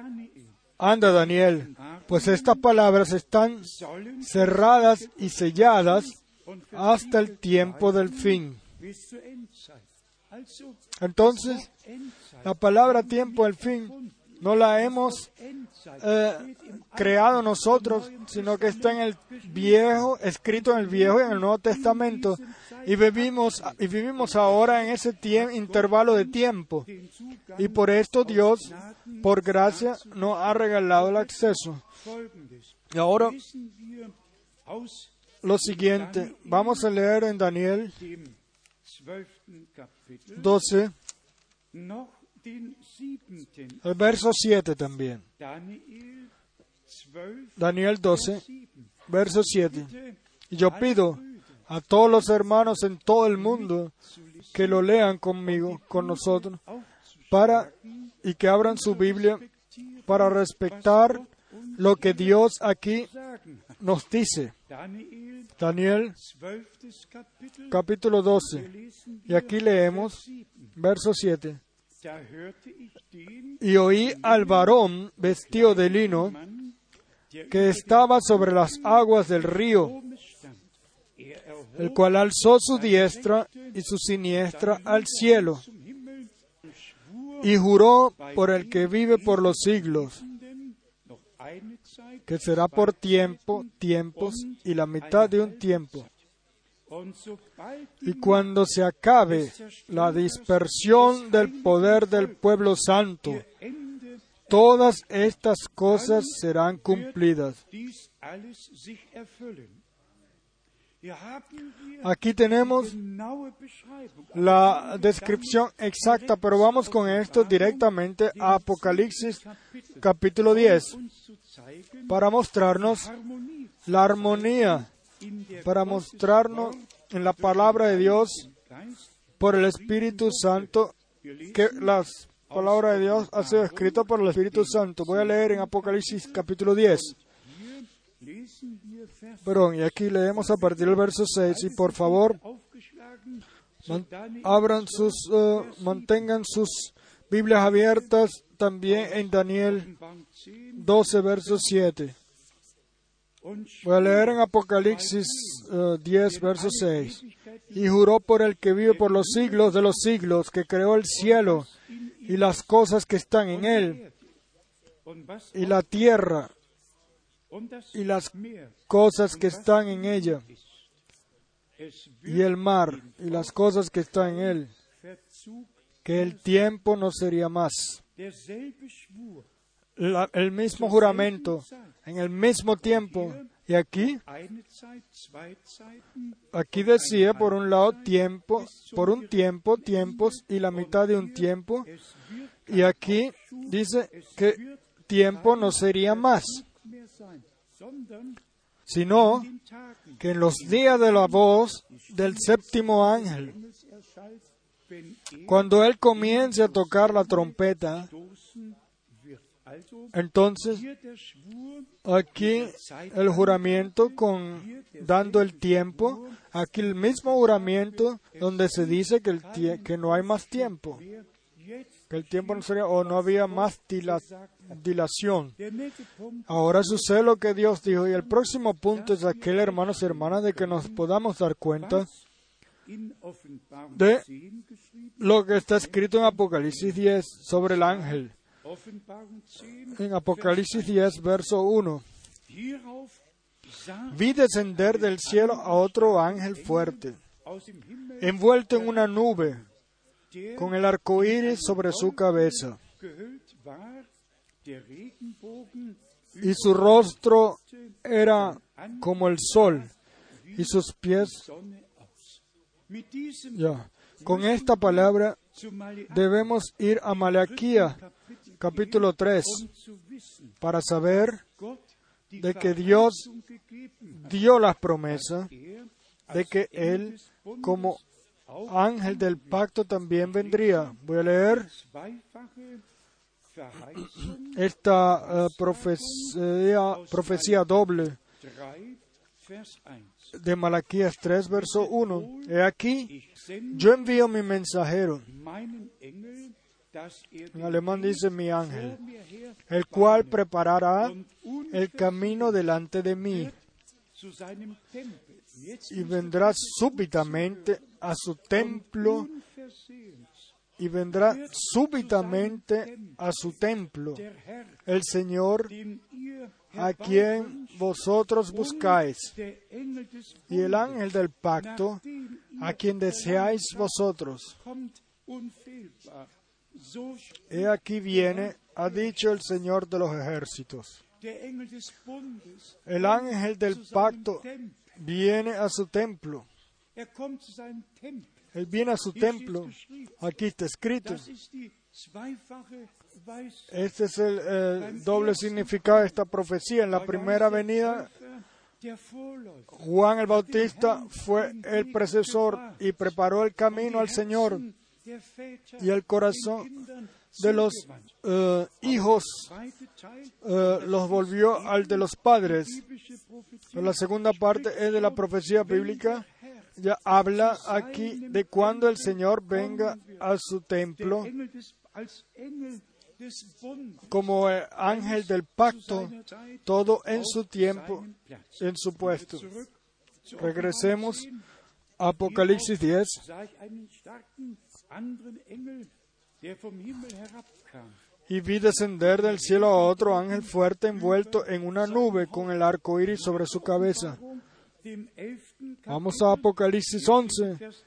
anda Daniel, pues estas palabras están cerradas y selladas hasta el tiempo del fin. Entonces, la palabra tiempo del fin no la hemos eh, creado nosotros, sino que está en el viejo, escrito en el viejo y en el Nuevo Testamento. Y vivimos, y vivimos ahora en ese intervalo de tiempo. Y por esto Dios, por gracia, nos ha regalado el acceso. Y ahora lo siguiente, vamos a leer en Daniel 12. Kapitel 12, noch den siebenten. el verso 7 también. Daniel 12, Daniel 12, 7. verso 7. Bitte Y yo pido a todos los hermanos en todo el mundo que lo lean conmigo, con nosotros, para y que abran su Biblia para respetar lo que Dios aquí nos dice. Daniel Daniel 12. Kapitel. capítulo 12. Lesen Y aquí leemos 7. verso 7. Da hörte ich den Y oí al varón vestido de lino que estaba sobre las aguas del río, el cual alzó su diestra y su siniestra al cielo y juró por el que vive por los siglos, que será por tiempo, tiempos y la mitad de un tiempo. Y cuando se acabe la dispersión del poder del pueblo santo, todas estas cosas serán cumplidas. Aquí tenemos la descripción exacta, pero vamos con esto directamente a Apocalipsis capítulo 10 uns zu zeigen, para mostrarnos la armonía, para mostrarnos en la palabra de Dios por el Espíritu Santo que las palabras de Dios ha sido escrita por el Espíritu Santo. Voy a leer en Apocalipsis capítulo 10. Perdón, y aquí leemos a partir del verso 6 y por favor abran sus, eh, mantengan sus Biblias abiertas también en Daniel Offenbarung 10 12, verso 7. und Voy a leer en Apocalipsis eh, 10, verso 6. Y juró por el que vive por los siglos de los siglos, que creó el cielo y las cosas que están en él, y la tierra y las cosas que están en ella, y el mar y las cosas que están en él, que el tiempo no sería más. La- el mismo juramento, en el mismo tiempo. Y aquí, aquí decía por un lado tiempo, por un tiempo, tiempos y la mitad de un tiempo. Y aquí dice que tiempo no sería más, sino que en los días de la voz del séptimo ángel, cuando él comience a tocar la trompeta, entonces aquí el juramento con dando el tiempo, aquí el mismo juramento donde se dice que, el que no hay más tiempo, que el tiempo no sería o no había más dila- dilación. Ahora sucede lo que Dios dijo y el próximo punto es aquel, hermanos y hermanas, de que nos podamos dar cuenta De- 10 geschrieben. lo que está escrito en Apocalipsis 10 sobre el ángel. Offenbarung 10 En Apocalipsis 10, verso 1. hierauf sah Vi descender del cielo a otro ángel fuerte, envuelto en una nube, con el arco iris sobre su cabeza, y su rostro era como el sol, y sus pies. Ya. Con esta palabra debemos ir a Malaquía, capítulo 3, um zu wissen, para saber de que Dios dio las promesas de que Él, como ángel del pacto, también vendría. Voy a leer esta eh, profecía, profecía doble. 3, Vers 1. de Malaquías 3, verso 1. He aquí, yo envío mi mensajero. er En alemán dice mi ángel, el cual preparará el camino delante de mí y vendrá súbitamente a su templo y vendrá súbitamente a su templo el Señor a quien vosotros buscáis y el ángel del pacto a quien deseáis vosotros. He aquí viene, ha dicho el Señor de los ejércitos. El ángel del pacto viene a su templo. Er. Él viene a su templo. Aquí está escrito. Este es el eh, doble significado de esta profecía. En la primera venida. Juan el Bautista fue el precesor y preparó el camino al Señor y el corazón de los eh, hijos eh, los volvió al de los padres. la segunda parte es de la profecía bíblica. Ya habla aquí de cuando el Señor venga a su templo como eh, ángel del pacto, todo en su tiempo, en su puesto. Regresemos 10. Apocalipsis 10. sah ich einen starken anderen Engel, der vom Himmel herabkam. Y vi descender del cielo a otro ángel fuerte envuelto en una nube con el arco iris sobre su cabeza. Vamos a Apocalipsis 11. Vers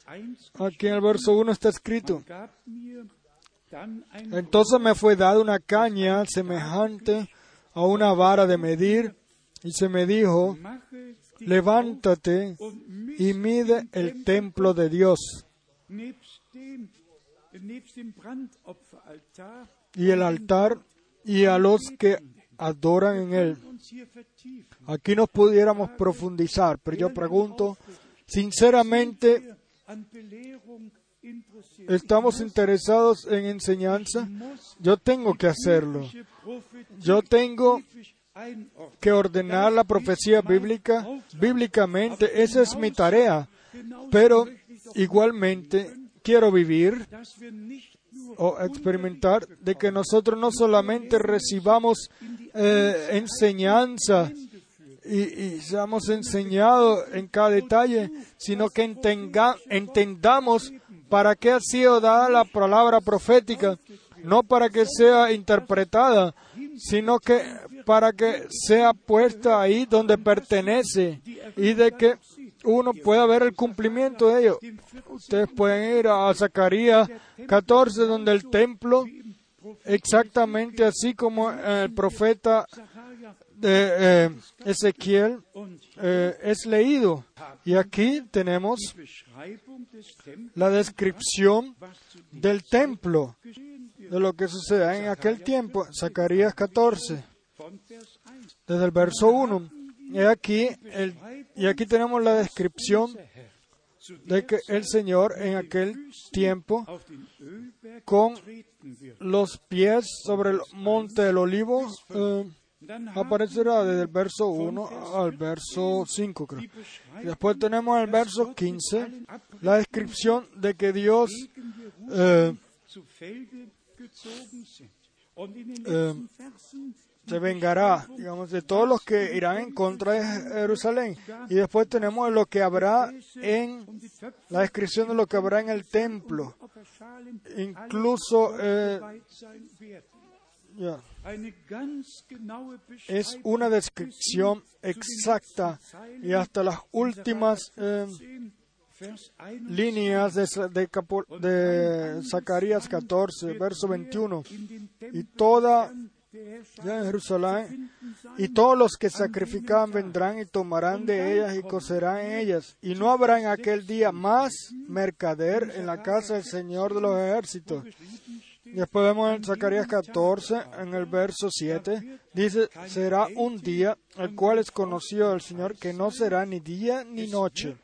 1 Aquí en el verso 1 está escrito. Entonces me fue dada una caña semejante a una vara de medir y se me dijo, levántate y mide el templo de Dios y el altar y a los que adoran en él. Aquí nos pudiéramos profundizar, pero yo pregunto, sinceramente. ¿estamos interesados en enseñanza? Yo tengo que hacerlo. Yo tengo que ordenar la profecía bíblica bíblicamente. Esa es mi tarea. Pero igualmente quiero vivir o experimentar de que nosotros no solamente recibamos eh, enseñanza y, y seamos enseñados en cada detalle, sino que entendamos para qué ha sido dada la palabra profética, no para que sea interpretada, sino que para que sea puesta ahí donde pertenece y de que uno pueda ver el cumplimiento de ello. Ustedes pueden ir a Zacarías 14, donde el templo, exactamente así como el profeta de eh, Ezequiel eh, es leído. Y aquí tenemos la descripción del templo, de lo que sucede en aquel tiempo. Zacarías 14, Von Vers 1. desde el verso 1. Y aquí, el- y aquí tenemos la descripción de que el Señor en aquel tiempo con los pies sobre el monte del olivo eh, aparecerá desde el verso 1 al verso 5 creo. después tenemos el verso 15 la descripción de que Dios eh, Eh, se vengará, digamos, de todos los que irán en contra de Jerusalén. Y después tenemos lo que habrá en la descripción de lo que habrá en el templo. Incluso eh, genaue es una descripción exacta y hasta las últimas eh, 10, Vers 1 líneas de, de, de Zacarías 14, verso 21. in den Y toda ya en Jerusalén. Y todos los que sacrificaban vendrán y tomarán de ellas y cocerán en ellas. Y no habrá en aquel día más mercader en la casa del Señor de los ejércitos. Después vemos en Zacarías 14, en el verso 7, dice, será un día el cual es conocido del Señor que no será ni día ni noche.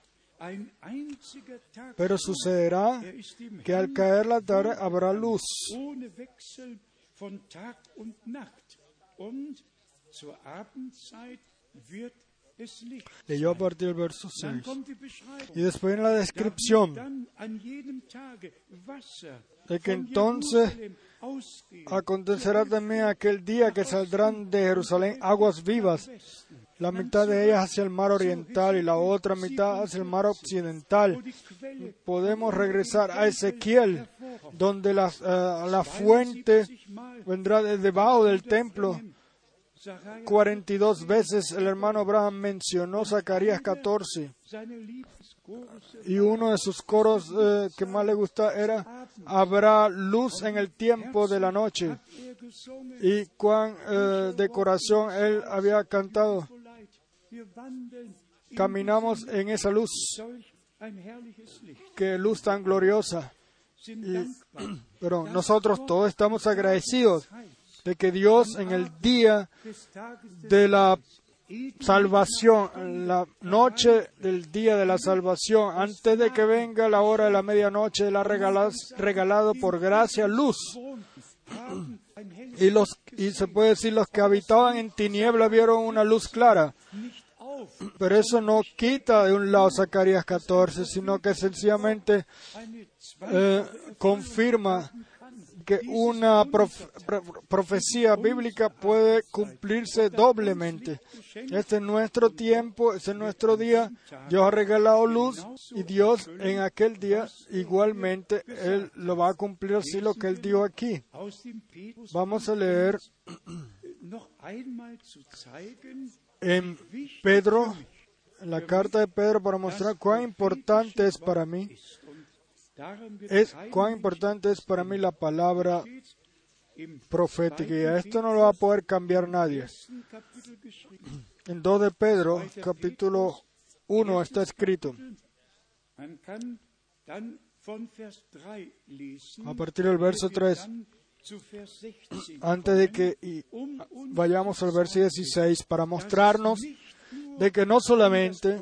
Pero sucederá er que al caer la tarde habrá luz. Von Tag und Nacht. Und zur Abendzeit wird. Leyó a partir del verso Dann 6. kommt die Beschreibung. Y después en la descripción de que entonces acontecerá también aquel día que saldrán de Jerusalén aguas vivas, la mitad de ellas hacia el mar oriental y la otra mitad hacia el mar occidental. Podemos regresar a Ezequiel, donde las, eh, la fuente 72 Mal vendrá de debajo del templo. Zachariah 42 veces el hermano Abraham mencionó Zacarías 14 seine Lieblingschorus y uno de sus coros eh, que más le gusta era Habrá luz en el tiempo de la noche y cuán eh, de corazón él había cantado. Caminamos en esa luz, que luz tan gloriosa. Y- Pero nosotros todos estamos agradecidos de que Dios en el día de la salvación, en la noche del día de la salvación, antes de que venga la hora de la medianoche, Él ha regalas- regalado por gracia luz. Y, los, y se puede decir, los que habitaban en tiniebla vieron una luz clara. Pero eso no quita de un lado Zacarías 14, sino que sencillamente eh, confirma que una prof- pro- profecía bíblica puede cumplirse doblemente. Este es nuestro tiempo, este es nuestro día. Dios ha regalado luz y Dios en aquel día igualmente Él lo va a cumplir así lo que Él dijo aquí. Vamos a leer en Pedro, en la carta de Pedro para mostrar cuán importante es para mí, es cuán importante es para mí la palabra profética. Y a esto no lo va a poder cambiar nadie. En 2 de Pedro, capítulo 1, está escrito, Man kann dann von Vers 3 lesen, a partir del verso ehe wir 3, dann zu Vers 16 antes de que y vayamos al verso 16, para mostrarnos de que no solamente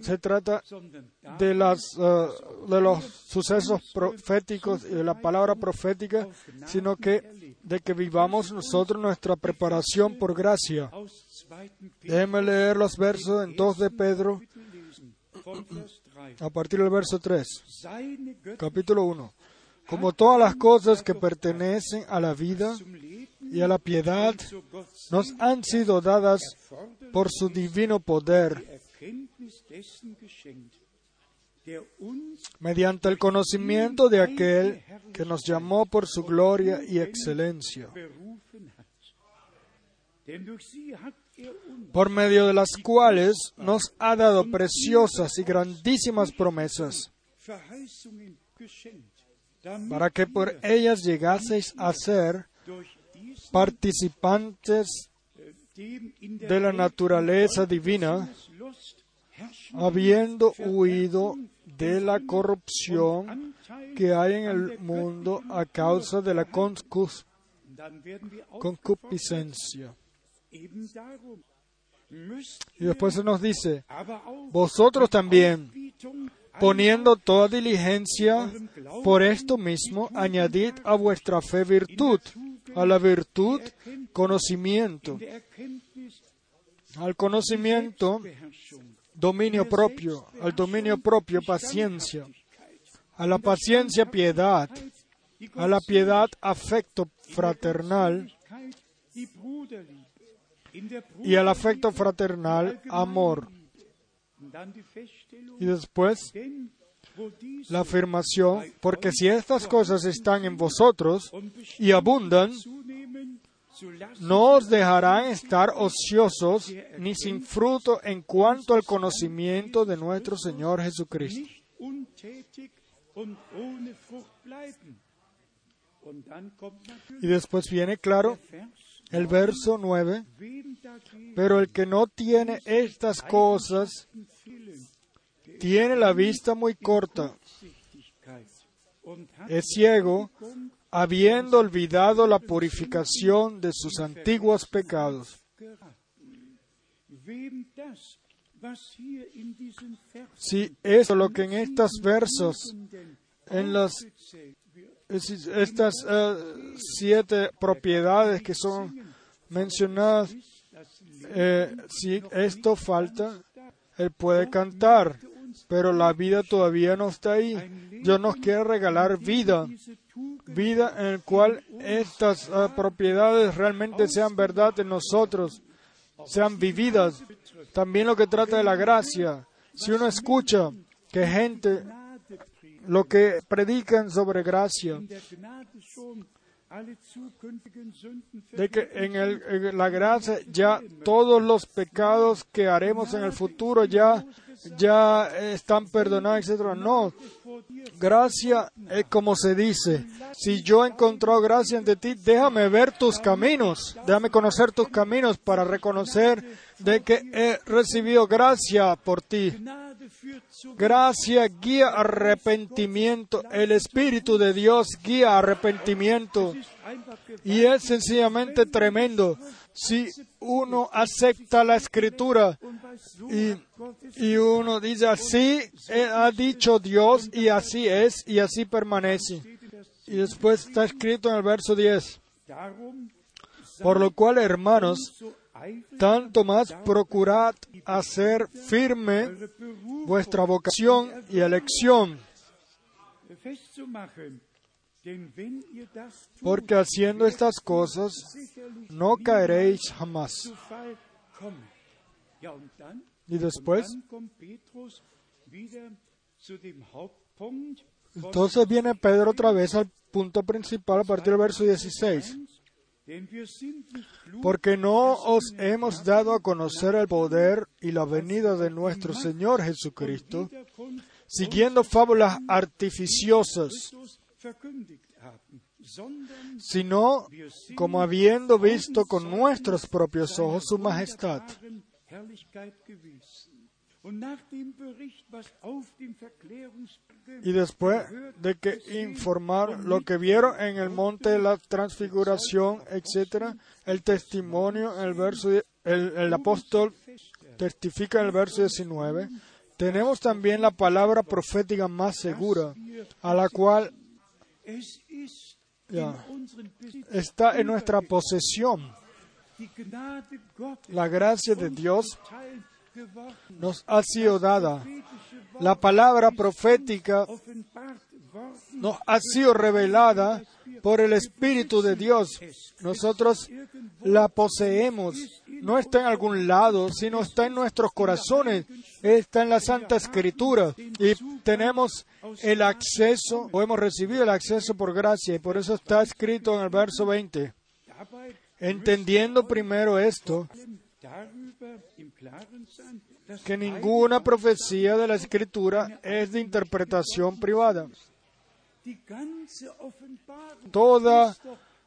se trata de, las, eh, de los sucesos proféticos y de la palabra profética, sino que de que vivamos nosotros nuestra preparación por gracia. aus 2. Déjeme leer los versos en 2 de Pedro, Kapitel lesen, von Vers 3. a partir del verso 3. Seine göttliche Capítulo 1. Como todas las cosas que pertenecen a la vida y a la piedad nos han sido dadas por su divino poder, mediante el conocimiento de aquel que nos llamó por su gloria y excelencia, por medio de las cuales nos ha dado preciosas y grandísimas promesas, para que por ellas llegaseis a ser participantes de la naturaleza divina, habiendo huido de la corrupción que hay en el mundo a causa de la concupiscencia. Y después se nos dice, vosotros también, poniendo toda diligencia, por esto mismo, añadid a vuestra fe virtud, a la virtud conocimiento, al conocimiento dominio propio, al dominio propio paciencia, a la paciencia piedad, a la piedad afecto fraternal die Bruderliebe, in der y al afecto fraternal amor. Y después la afirmación, porque si estas cosas están en vosotros y abundan, no os dejarán estar ociosos ni sin fruto en cuanto al conocimiento de nuestro Señor Jesucristo. Y después viene claro el verso 9, wem dagegen pero el que no tiene estas cosas tiene la vista muy corta, es ciego, habiendo olvidado la purificación de sus antiguos pecados. Si eso lo que en estos versos, en las estas eh, siete propiedades que son mencionadas, eh, si esto falta, Él puede cantar, pero la vida todavía no está ahí. Dios nos quiere regalar vida, vida en la cual estas uh, propiedades realmente sean verdad en nosotros, sean vividas. También lo que trata de la gracia. Si uno escucha que gente lo que predican sobre gracia, de que en, el, la gracia ya todos los pecados que haremos en el futuro ya, ya están perdonados, etc. No, gracia es como se dice, si yo he encontrado gracia ante ti, déjame ver tus caminos, déjame conocer tus caminos para reconocer de que he recibido gracia por ti. Gracia guía arrepentimiento. El Espíritu de Dios guía arrepentimiento. Y es sencillamente tremendo. Si uno acepta la escritura y, y uno dice así ha dicho Dios y así es y así permanece. Y después está escrito en el verso 10. Por lo cual, hermanos, tanto más procurad hacer firme vuestra vocación y elección, porque haciendo estas cosas no caeréis jamás. Y después, entonces viene Pedro otra vez al punto principal a partir del verso 16 porque no os hemos dado a conocer el poder y la venida de nuestro Señor Jesucristo, siguiendo fábulas artificiosas, sino como habiendo visto con nuestros propios ojos su majestad. Y después de que informar lo que vieron en el monte de la transfiguración, etcétera, el testimonio el verso, el, el apóstol testifica en el verso 19, tenemos también la palabra profética más segura, a la cual ya, está en nuestra posesión. La gracia de Dios nos ha sido dada. La palabra profética nos ha sido revelada por el Espíritu de Dios. Nosotros la poseemos. No está en algún lado, sino está en nuestros corazones. Está en la Santa Escritura. Y tenemos el acceso, o hemos recibido el acceso por gracia. Y por eso está escrito en el verso 20. Entendiendo primero esto, que ninguna profecía de la Escritura es de interpretación privada. Toda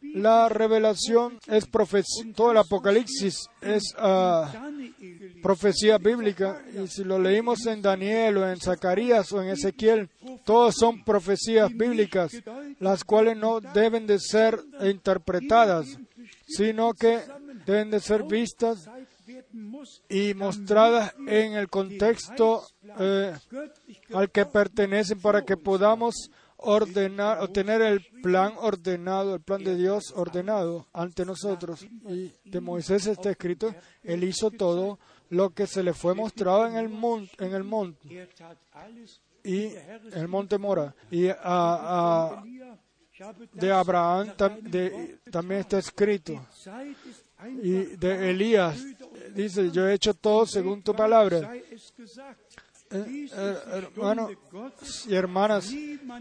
la revelación es profecía, todo el Apocalipsis es uh, profecía bíblica. Y si lo leímos en Daniel o en Zacarías o en Ezequiel, todos son profecías bíblicas, las cuales no deben de ser interpretadas, sino que deben de ser vistas y mostradas en el contexto eh, al que pertenecen para que podamos ordenar, obtener el plan ordenado, el plan de Dios ordenado ante nosotros. Y de Moisés está escrito, él hizo todo lo que se le fue mostrado en el monte, en el monte y el monte Mora. Y de Abraham también está escrito. Y de Elías dice, yo he hecho todo según tu palabra. Eh, eh, y hermanas,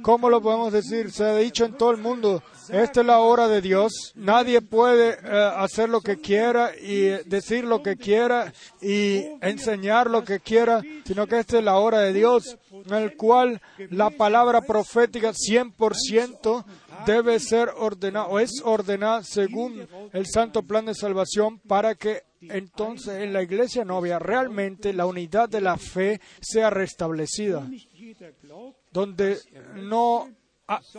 ¿cómo lo podemos decir? Se ha dicho en todo el mundo, esta es la hora de Dios. Nadie puede eh, hacer lo que quiera y decir lo que quiera y enseñar lo que quiera, sino que esta es la hora de Dios, en el cual la palabra profética 100% debe ser ordenada o es ordenada según el santo plan de salvación para que entonces en la iglesia novia realmente la unidad de la fe sea restablecida, donde no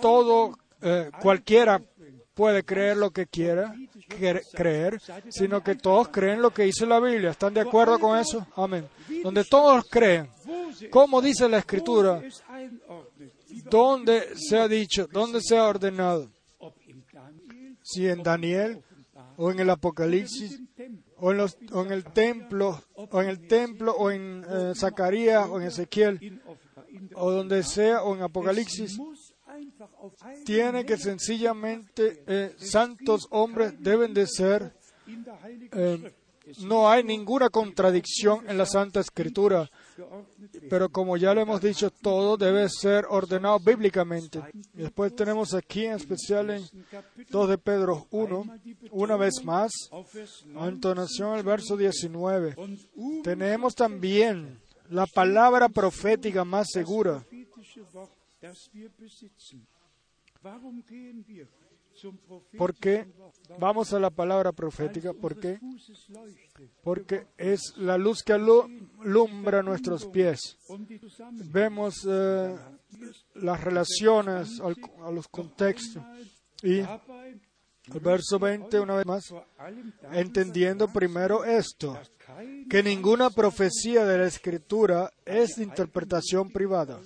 todo eh, cualquiera puede creer lo que quiera creer, sino que todos creen lo que dice la Biblia. ¿Están de acuerdo con eso? Amén. Donde todos creen, como dice la Escritura, donde se ha dicho, donde se ha ordenado. Si en Daniel o en el Apocalipsis o en, los, o en el templo o en el templo o en eh, Zacarías o en Ezequiel o donde sea o en Apocalipsis tiene que sencillamente eh, santos hombres deben de ser eh, no hay ninguna contradicción en la Santa Escritura, pero como ya lo hemos dicho, todo debe ser ordenado bíblicamente. Después tenemos aquí en especial en 2 de Pedro 1, una vez más, a entonación al verso 19. Tenemos también la palabra profética más segura. ¿Por qué vamos a la palabra profética? ¿Por qué? Porque es la luz que alumbra nuestros pies. Vemos eh, las relaciones a los contextos. Y el verso 20, una vez más, entendiendo primero esto, que ninguna profecía de la Escritura es de interpretación privada.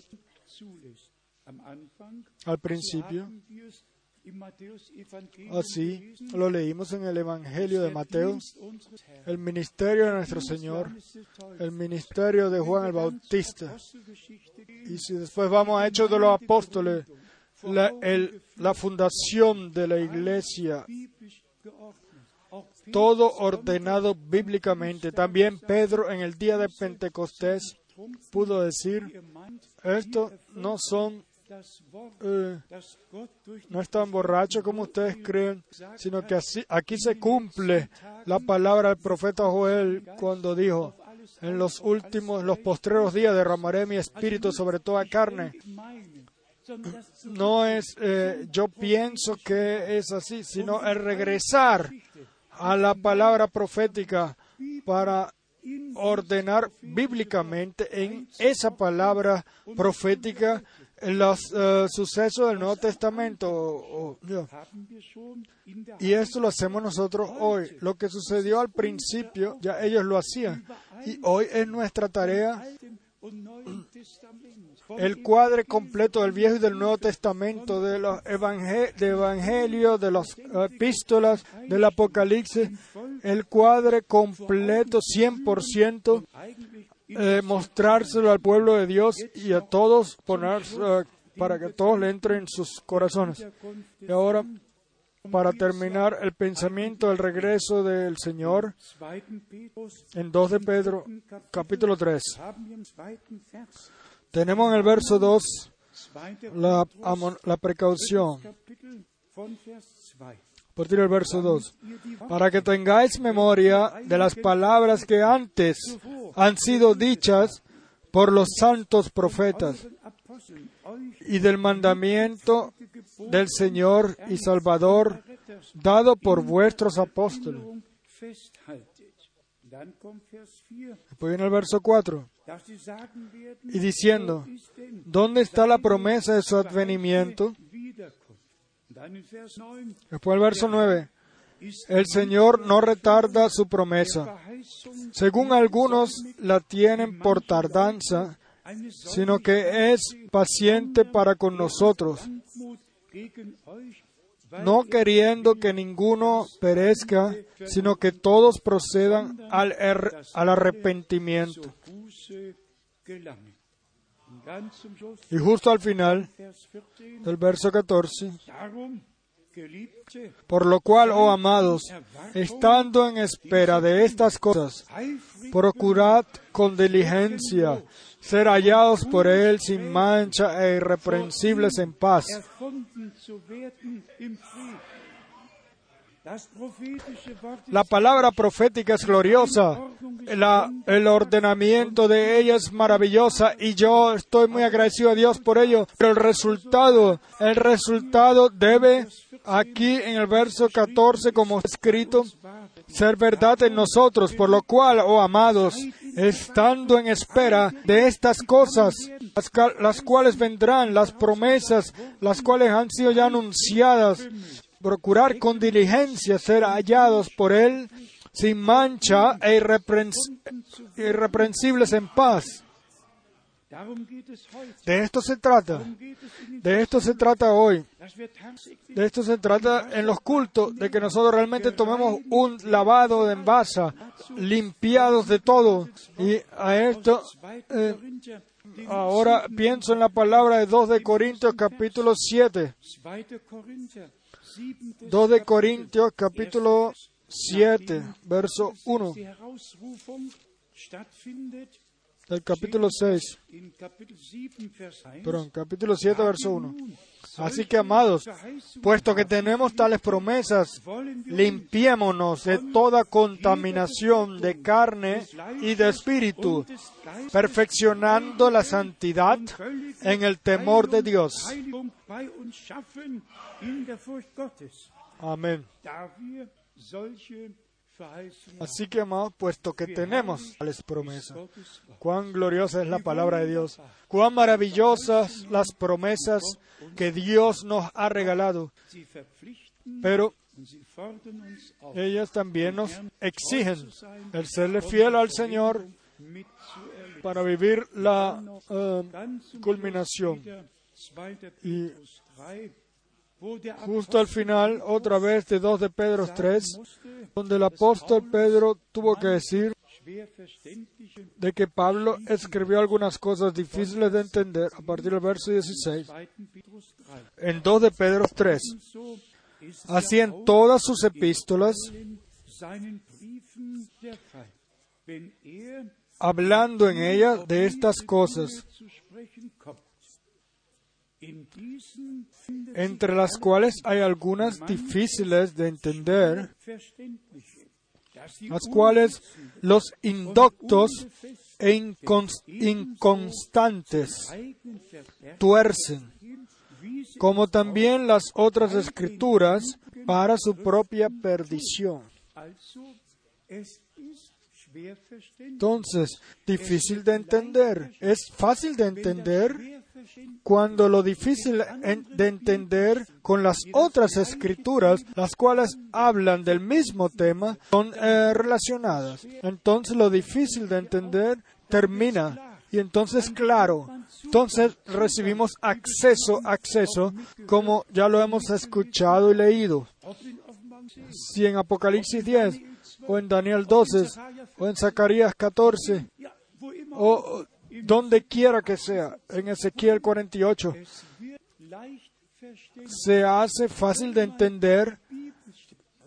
Al principio, Así lo leímos en el Evangelio de Mateo, el ministerio de nuestro Señor, el ministerio de Juan el Bautista. Y si después vamos a Hechos de los Apóstoles, la, la fundación de la iglesia, todo ordenado bíblicamente. También Pedro en el día de Pentecostés pudo decir, esto no son eh, no es tan borracho como ustedes creen, sino que así, aquí se cumple la palabra del profeta Joel cuando dijo, en los últimos, los postreros días derramaré mi espíritu sobre toda carne. No es eh, yo pienso que es así, sino el regresar a la palabra profética para ordenar bíblicamente en esa palabra profética los uh, sucesos del Nuevo Testamento. Y esto lo hacemos nosotros hoy. Lo que sucedió al principio, ya ellos lo hacían. Y hoy es nuestra tarea el cuadre completo del Viejo y del Nuevo Testamento, de los evangelios, de las epístolas, del Apocalipsis, el cuadre completo 100% eh, mostrárselo al pueblo de Dios y a todos, poner, eh, para que todos le entren en sus corazones. Y ahora, para terminar el pensamiento del regreso del Señor, en 2 de Pedro, capítulo 3, tenemos en el verso 2 la, la precaución partir del verso 2, para que tengáis memoria de las palabras que antes han sido dichas por los santos profetas y del mandamiento del Señor y Salvador dado por vuestros apóstoles. Viene el verso 4. Y diciendo, ¿dónde está la promesa de su advenimiento? Después el verso 9. El Señor no retarda su promesa. Según algunos la tienen por tardanza, sino que es paciente para con nosotros, no queriendo que ninguno perezca, sino que todos procedan al, al arrepentimiento. Y justo al final del verso 14, por lo cual, oh amados, estando en espera de estas cosas, procurad con diligencia ser hallados por Él sin mancha e irreprensibles en paz la palabra profética es gloriosa, el ordenamiento de ella es maravillosa y yo estoy muy agradecido a Dios por ello. Pero el resultado, el resultado debe aquí en el verso 14 como escrito, ser verdad en nosotros, por lo cual, oh amados, estando en espera de estas cosas, las, las cuales vendrán, las promesas, las cuales han sido ya anunciadas, procurar con diligencia ser hallados por Él sin mancha e irreprensibles en paz. De esto se trata. De esto se trata hoy. De esto se trata en los cultos, de que nosotros realmente tomemos un lavado de envasa, limpiados de todo. Y a esto, 2. eh, ahora pienso en la palabra de 2 de Corintios capítulo 7. 2. Korinther, 7. 2 de Corintios capítulo 7, verso 1 Die Herausrufung stattfindet del capítulo 6. in Kapitel 7, Vers 1. Perdón, capítulo 7, verso 1. Así que, amados, puesto que tenemos tales promesas, limpiémonos de toda contaminación de carne y de espíritu, perfeccionando la santidad en el temor de Dios. Amén. Así que, amados, puesto que tenemos tales promesas, cuán gloriosa es la palabra de Dios, cuán maravillosas las promesas que Dios nos ha regalado, pero ellas también nos exigen el serle fiel al Señor para vivir la eh, zum culminación. Schluss wieder 2. Y justo al final, otra vez de 2 de Pedro 3, musste, donde el apóstol Pedro tuvo que decir de que Pablo escribió algunas cosas difíciles de entender a partir del verso 16 2. Petrus 3. en 2 de Pedro 3. So ist Así en todas sus epístolas, hablando en ellas de estas cosas, entre las cuales hay algunas difíciles de entender, las cuales los indoctos e incons- inconstantes tuercen, como también las otras escrituras, para su propia perdición. Entonces, difícil de entender. Es fácil de entender cuando lo difícil de entender con las otras escrituras, las cuales hablan del mismo tema, son eh, relacionadas. Entonces lo difícil de entender termina. Y entonces, claro, entonces recibimos acceso, acceso, como ya lo hemos escuchado y leído. ob in Offenbarung 10, Si en Apocalipsis 10, o en Daniel 12, o en Zacarías 14, ja, wo immer o o donde quiera que sea, en Ezequiel 48, es wird leicht verständlich. se hace fácil de entender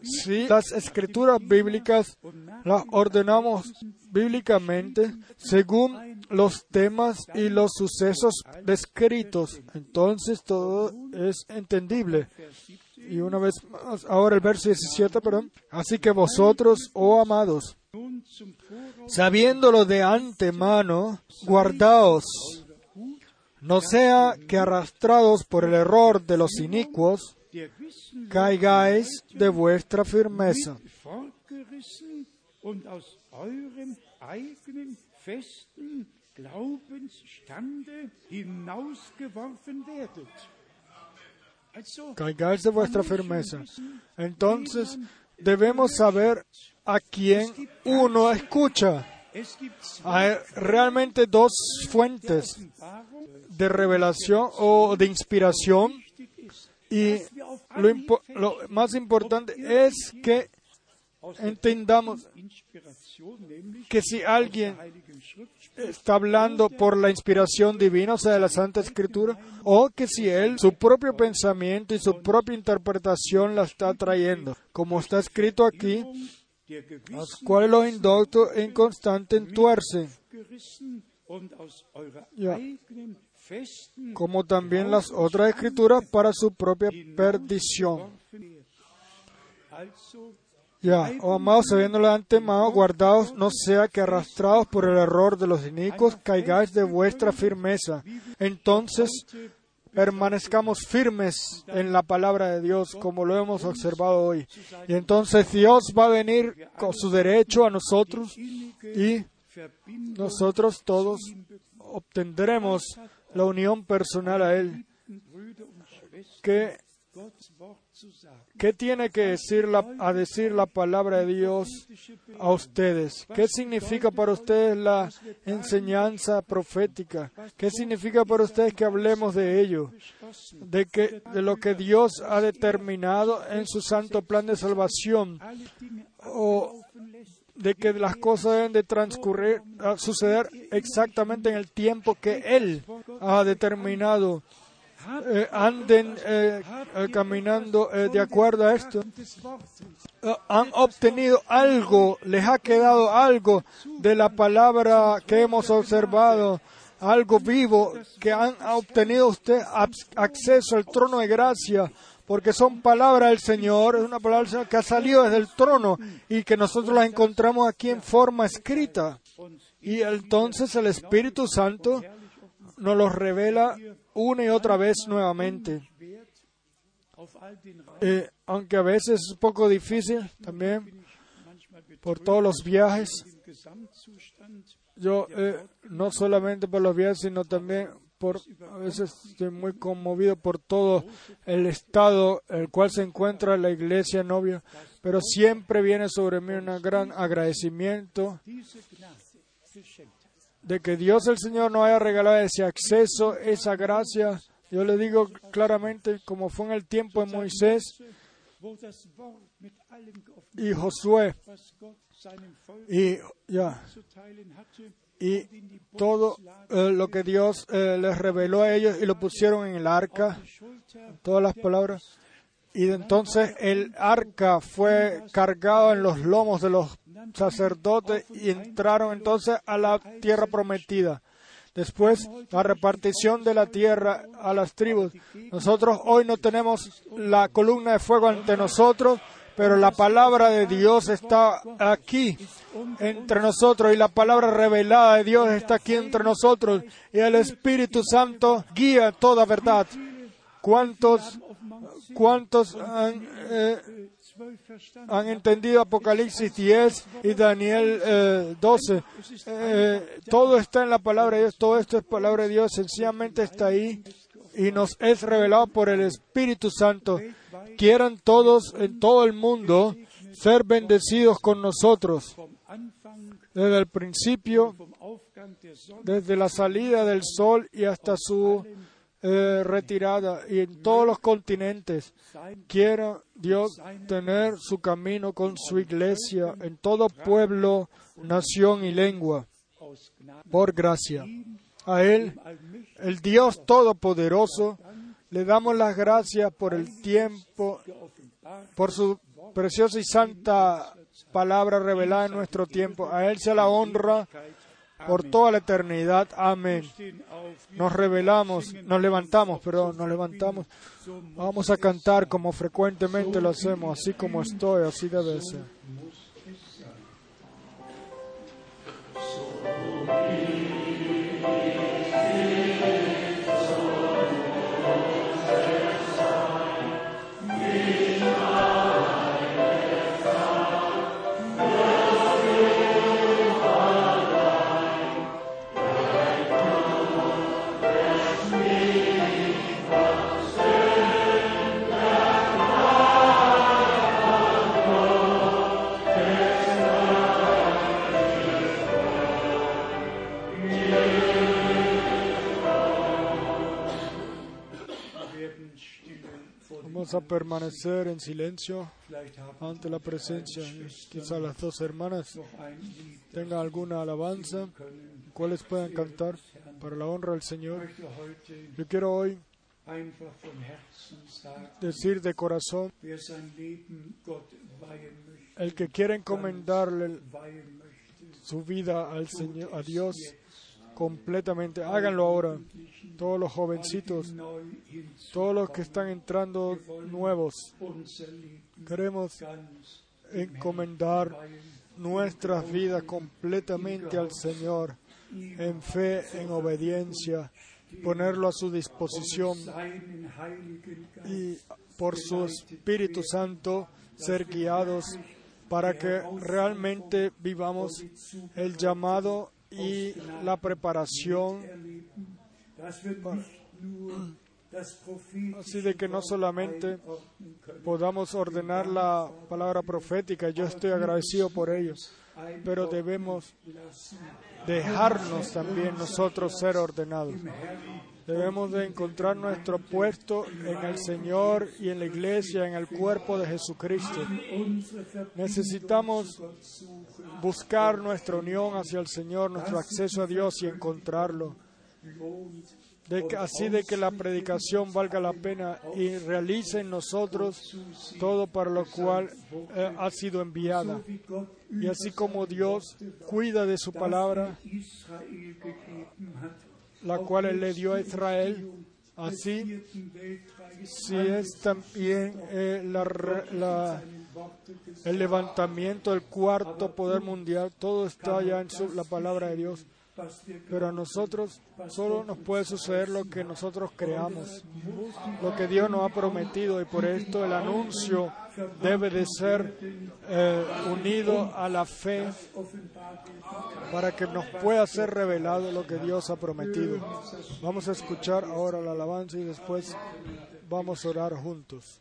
si las escrituras bíblicas las ordenamos bíblicamente según los temas y los sucesos descritos. Entonces todo es entendible. Y una vez más, ahora el verso 17, perdón. Así que vosotros, oh amados, sabiéndolo de antemano, guardaos, no sea que arrastrados por el error de los inicuos, caigáis de vuestra firmeza. Caigáis de vuestra firmeza. Entonces, debemos saber a quién uno escucha. Hay realmente dos fuentes de revelación o de inspiración y lo, lo más importante es que entendamos que si alguien está hablando por la inspiración divina, o sea, de la Santa Escritura, o que si él, su propio pensamiento y su propia interpretación la está trayendo, como está escrito aquí, los cuales los indoctos e inconstantes tuercen, gerissen und aus eurer Ja. eigenen festen como también las otras escrituras para su propia perdición. Ya, oh amados, sabiéndolo de antemano, guardaos, no sea que arrastrados por el error de los inicuos caigáis de vuestra firmeza. Entonces, permanezcamos firmes en la palabra de Dios, como lo hemos observado hoy. Y entonces Dios va a venir con su derecho a nosotros y nosotros todos obtendremos la unión personal a Él, que ¿Qué tiene que decir la, a decir la palabra de Dios a ustedes? ¿Qué significa para ustedes la enseñanza profética? ¿Qué significa para ustedes que hablemos de ello? De, que, de lo que Dios ha determinado en su santo plan de salvación. O de que las cosas deben de transcurrir, suceder exactamente en el tiempo que Él ha determinado. Eh, anden eh, eh, caminando de acuerdo a esto. han obtenido algo, les ha quedado algo de la palabra que hemos observado, algo vivo, que han obtenido usted acceso al trono de gracia, porque son palabras del Señor, es una palabra del Señor que ha salido desde el trono y que nosotros la encontramos aquí en forma escrita. Y entonces el Espíritu Santo nos los revela una y otra vez nuevamente. Eh, aunque a veces es un poco difícil también por todos los viajes. Yo eh, no solamente por los viajes, sino también por a veces estoy muy conmovido por todo el estado en el cual se encuentra la iglesia novia, pero siempre viene sobre mí un gran agradecimiento de que Dios el Señor nos haya regalado ese acceso, esa gracia. Yo le digo claramente, como fue en el tiempo de Moisés y Josué, y ya, y todo eh, lo que Dios eh, les reveló a ellos y lo pusieron en el arca, todas las palabras. Y entonces el arca fue cargado en los lomos de los sacerdotes y entraron entonces a la tierra prometida. Después, la repartición de la tierra a las tribus. Nosotros hoy no tenemos la columna de fuego ante nosotros, pero la palabra de Dios está aquí entre nosotros y la palabra revelada de Dios está aquí entre nosotros y el Espíritu Santo guía toda verdad. ¿Cuántos, cuántos han, eh, han entendido Apocalipsis 10 y Daniel 12. Eh, eh, todo está en la palabra de Dios, todo esto es palabra de Dios, sencillamente está ahí y nos es revelado por el Espíritu Santo. Quieran todos en todo el mundo ser bendecidos con nosotros. Desde el principio, desde la salida del sol y hasta su eh, retirada y en todos los continentes. Quiera Dios tener su camino con su iglesia en todo pueblo, nación y lengua, por gracia. A Él, el Dios Todopoderoso, le damos las gracias por el tiempo, por su preciosa y santa palabra revelada en nuestro tiempo. A Él sea la honra por toda la eternidad. Amén. Nos revelamos, nos levantamos, pero nos levantamos. Vamos a cantar como frecuentemente lo hacemos, así como estoy, así debe ser. Permanecer en silencio ante la presencia. Quizá las dos hermanas tengan alguna alabanza, cuales puedan cantar para la honra del Señor. Yo quiero hoy decir de corazón, el que quiere encomendarle su vida al Señor, a Dios, completamente. Háganlo ahora. Todos los jovencitos, todos los que están entrando nuevos. Queremos encomendar nuestras vidas completamente al Señor, en fe, en obediencia, ponerlo a su disposición y por su Espíritu Santo ser guiados para que realmente vivamos el llamado y la preparación así de que no solamente podamos ordenar la palabra profética, yo estoy agradecido por ello, pero debemos dejarnos también nosotros ser ordenados. Debemos de encontrar nuestro puesto en el Señor y en la iglesia, en el cuerpo de Jesucristo. Necesitamos buscar nuestra unión hacia el Señor, nuestro acceso a Dios y encontrarlo. Así de que la predicación valga la pena y realice en nosotros todo para lo cual eh, ha sido enviada. Y así como Dios cuida de su palabra, la cual le dio a Israel, así si es también eh, la, la, el levantamiento del cuarto poder mundial, todo está ya en su, la palabra de Dios. Pero a nosotros solo nos puede suceder lo que nosotros creamos, lo que Dios nos ha prometido y por esto el anuncio debe de ser eh, unido a la fe para que nos pueda ser revelado lo que Dios ha prometido. Vamos a escuchar ahora la alabanza y después vamos a orar juntos.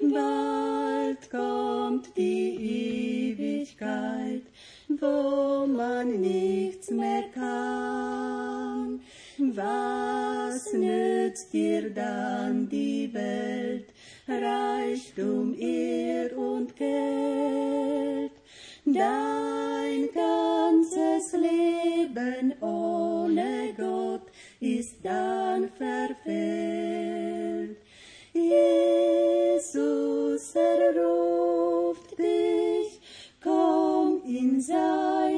Bald kommt die Ewigkeit, wo man nichts mehr kann. Was nützt dir dann die Welt, Reichtum, Ehr und Geld? Dein ganzes Leben ohne Gott ist dann verfehlt. Wasser ruft dich, komm in sein.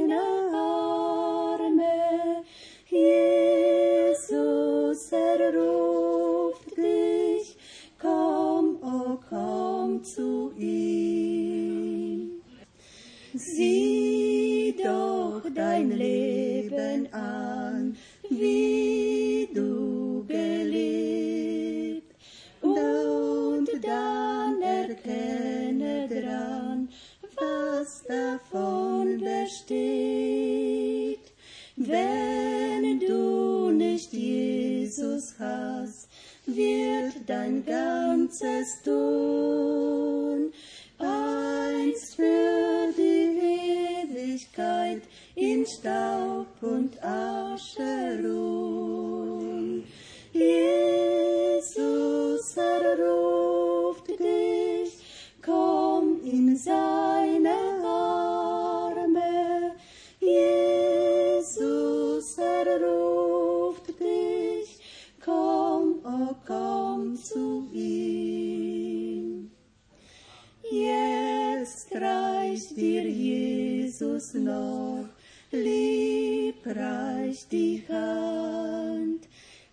Wird dein ganzes Tun einst für die Ewigkeit in Staub und Asche ruhen. Jesus erruft dich, komm in seine Arme. Jesus erruft reicht dir Jesus noch liebreich die Hand.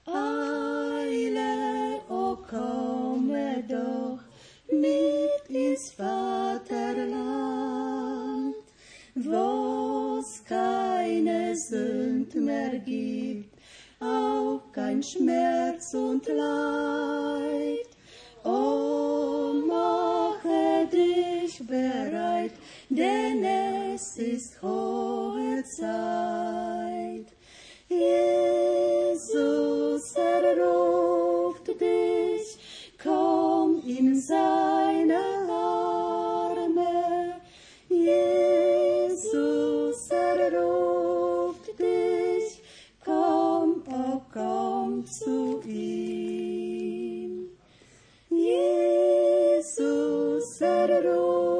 Eile, o komme doch mit ins Vaterland, wo's keine Sünd mehr gibt, auch kein Schmerz und Leid. O mache dich bereit, denn es ist hohe Zeit. Jesus erruft dich, komm in seine Arme. Jesus erruft dich, komm, oh komm zu ihm. Jesus erruft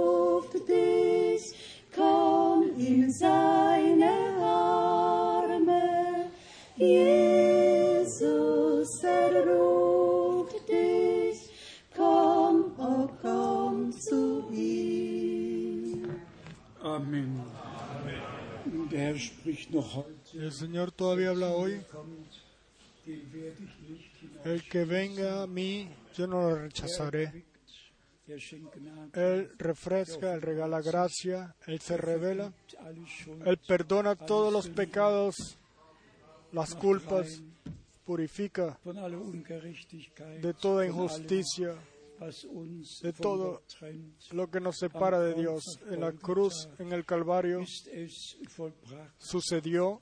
El Señor todavía habla hoy. El que venga a mí, yo no lo rechazaré. Él refresca, Él regala gracia, Él se revela, Él perdona todos los pecados, las culpas, purifica de toda injusticia, de todo lo que nos separa de Dios. En la cruz, en el Calvario, sucedió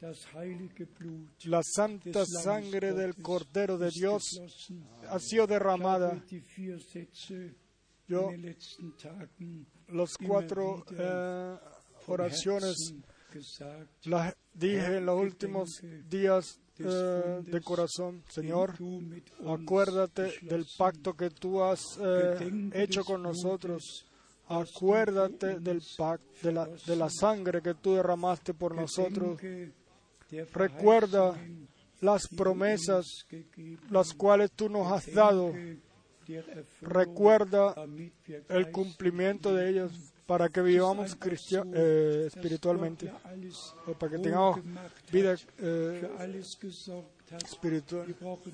la santa sangre del Cordero de Dios ha sido derramada. Yo los cuatro eh, oraciones las dije en los últimos días eh, de corazón. Señor, acuérdate del pacto que tú has eh, hecho con nosotros. Acuérdate del pacto, de la, de la sangre que tú derramaste por nosotros. Recuerda las promesas las cuales tú nos has dado. Recuerda el cumplimiento de ellas para que vivamos eh, espiritualmente, para que tengamos vida eh, espiritual.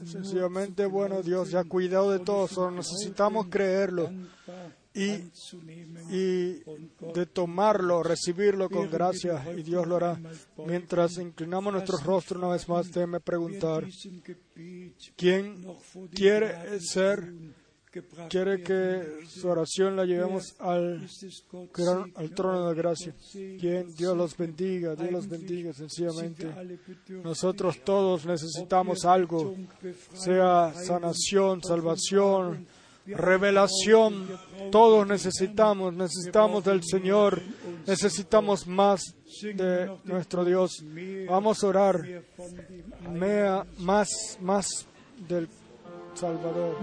Sencillamente, bueno, Dios ya ha cuidado de todo, solo necesitamos creerlo y- y de tomarlo, recibirlo con gracia, y Dios lo hará. Mientras inclinamos nuestros rostros una vez más, déjeme preguntar, ¿quién quiere ser, quiere que su oración la llevemos al, trono de gracia? Uns, Dios los bendiga, Dios los bendiga, sencillamente. Nosotros todos necesitamos algo, sea sanación, salvación, revelación. Todos necesitamos, necesitamos del Señor, necesitamos más de nuestro Dios. Vamos a orar mea- más, más del Salvador.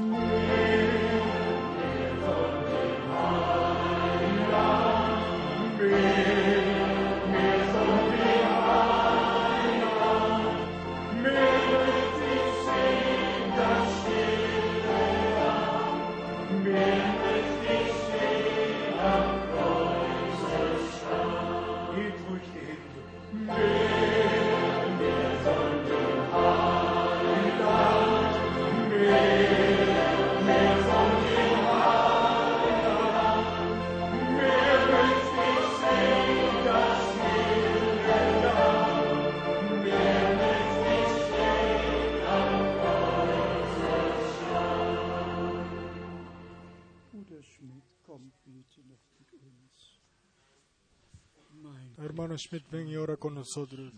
Hermano Schmidt, ven y ora con nosotros.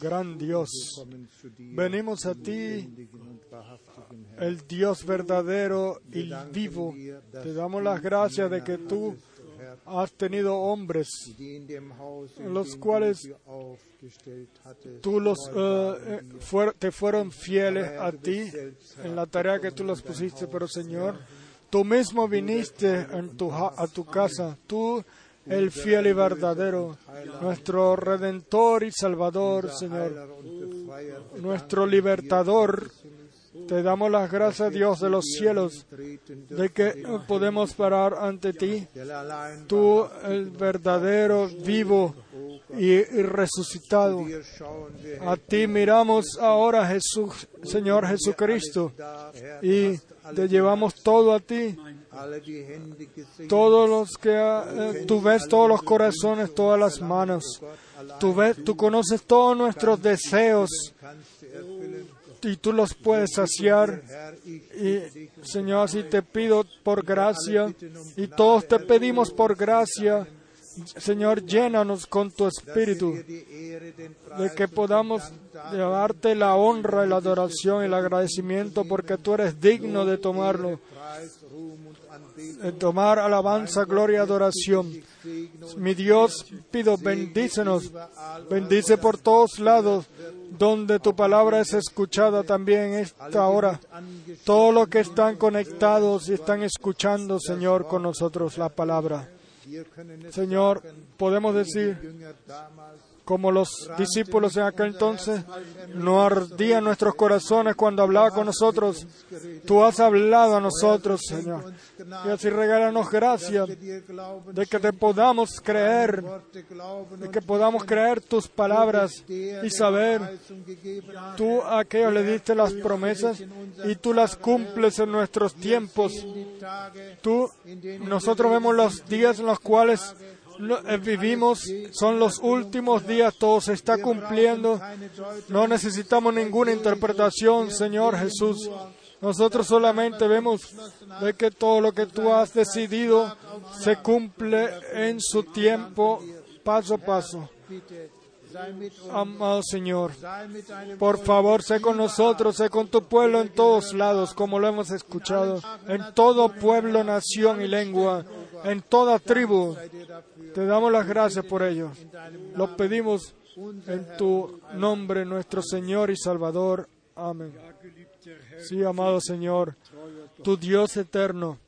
Gran Dios, venimos a ti, el Dios verdadero y vivo. Te damos las gracias de que tú Herr, has tenido hombres, los cuales tú los eh, eh, fuer- te fueron fieles a ti en la tarea que tú los pusiste, pero Señor, tú mismo viniste en tu a tu casa, tú el fiel y verdadero, nuestro redentor y salvador, Señor, nuestro libertador. Te damos las gracias, Dios de los cielos, de que podemos parar ante ti, tú el verdadero, vivo y, resucitado. A ti miramos ahora, Jesús, Señor Jesucristo, y te llevamos todo a ti. Todos los que eh, tú ves todos los corazones, todas las manos. Tú ves, tú conoces todos nuestros deseos y tú los puedes saciar. Y Señor, así te pido por gracia y todos te pedimos por gracia. Señor, llénanos con tu espíritu, de que podamos llevarte la honra la adoración y el agradecimiento porque tú eres digno de tomarlo, Tomar alabanza, gloria adoración. Mi Dios, pido, bendícenos, bendice por todos lados donde tu palabra es escuchada también en esta hora. Todos los que están conectados y están escuchando, Señor, con nosotros la palabra. Señor, podemos decir, como los discípulos en aquel entonces, no ardían nuestros corazones cuando hablaba con nosotros. Tú has hablado a nosotros, Señor. Y así regálanos gracia de que te podamos creer, de que podamos creer tus palabras y saber, tú a aquellos le diste las promesas y tú las cumples en nuestros tiempos. Tú, nosotros vemos los días en los cuales vivimos, son los últimos días, todo se está cumpliendo. No necesitamos ninguna interpretación, Señor Jesús. Nosotros solamente vemos de que todo lo que tú has decidido se cumple en su tiempo, paso a paso. Amado Señor, por favor, sé con nosotros, sé con tu pueblo en todos lados, como lo hemos escuchado, en todo pueblo, nación y lengua, en toda tribu. Te damos las gracias por ello. in deinem Lo pedimos en tu nombre, nuestro Señor y Salvador. Amén. Sí, amado Señor, tu Dios eterno.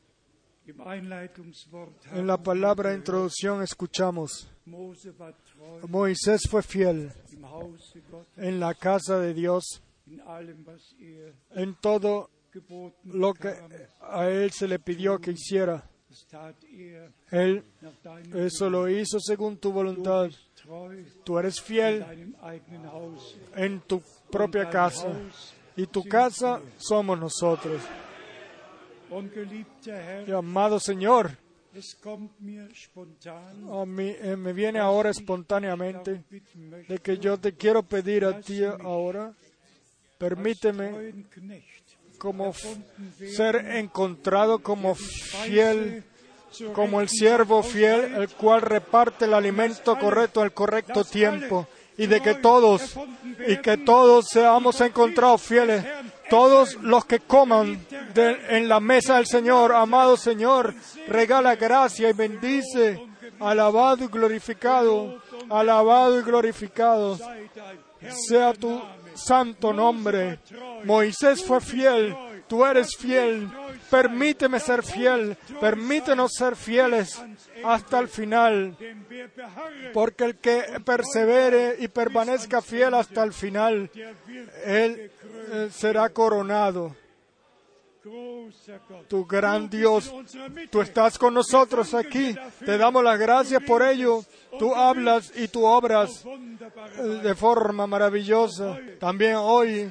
En la palabra introducción escuchamos, Moisés fue fiel en la casa de Dios, en todo lo que a él se le pidió que hiciera. Él eso lo hizo según tu voluntad. Tú eres fiel en tu propia casa y tu casa somos nosotros. Y amado Señor, a mí eh, me viene ahora espontáneamente de que yo te quiero pedir a ti ahora, permíteme como ser encontrado como fiel, como el siervo fiel, el cual reparte el alimento correcto al correcto tiempo, y de que todos, y que todos seamos encontrados fieles, todos los que coman en la mesa del Señor, amado Señor, regala gracia y bendice, alabado y glorificado, alabado y glorificado sea tu santo nombre. Moisés fue fiel, tú eres fiel. Permíteme ser fiel, permítenos ser fieles hasta el final, porque el que persevere y permanezca fiel hasta el final, él eh, será coronado. Tu gran Dios, tú estás con nosotros aquí. Te damos las gracias por ello. Tú hablas y tú obras eh, de forma maravillosa. También hoy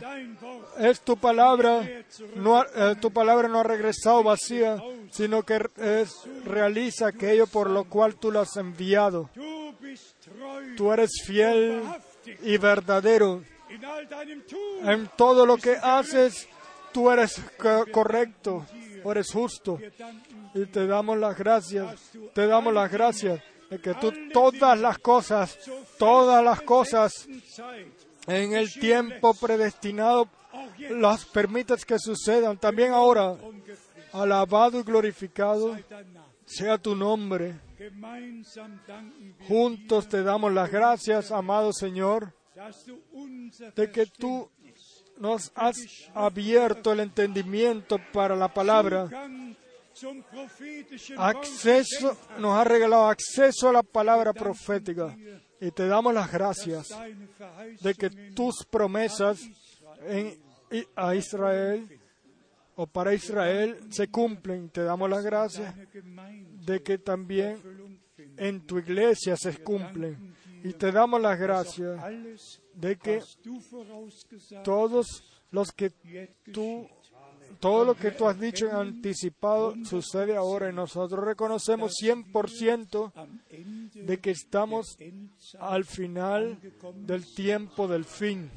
es tu palabra, no eh, tu palabra no ha regresado vacía, sino que es, realiza aquello por lo cual tú lo has enviado. Tú eres fiel y verdadero. En todo lo que haces, tú eres co- correcto, eres justo. Y te damos las gracias, te damos las gracias de que tú todas las cosas, todas las cosas en el tiempo predestinado las permitas que sucedan. También ahora, alabado y glorificado sea tu nombre. Juntos te damos las gracias, amado Señor, de que tú nos has abierto el entendimiento para la palabra. Acceso, nos ha regalado acceso a la palabra profética. Y te damos las gracias de que tus promesas en, a Israel o para Israel se cumplen. Te damos las gracias de que también en tu iglesia se cumplen. Y te damos las gracias de que todos los que tú, todo lo que tú has dicho en anticipado sucede ahora y nosotros. Reconocemos 100% Am Ende de que estamos al final del tiempo del fin,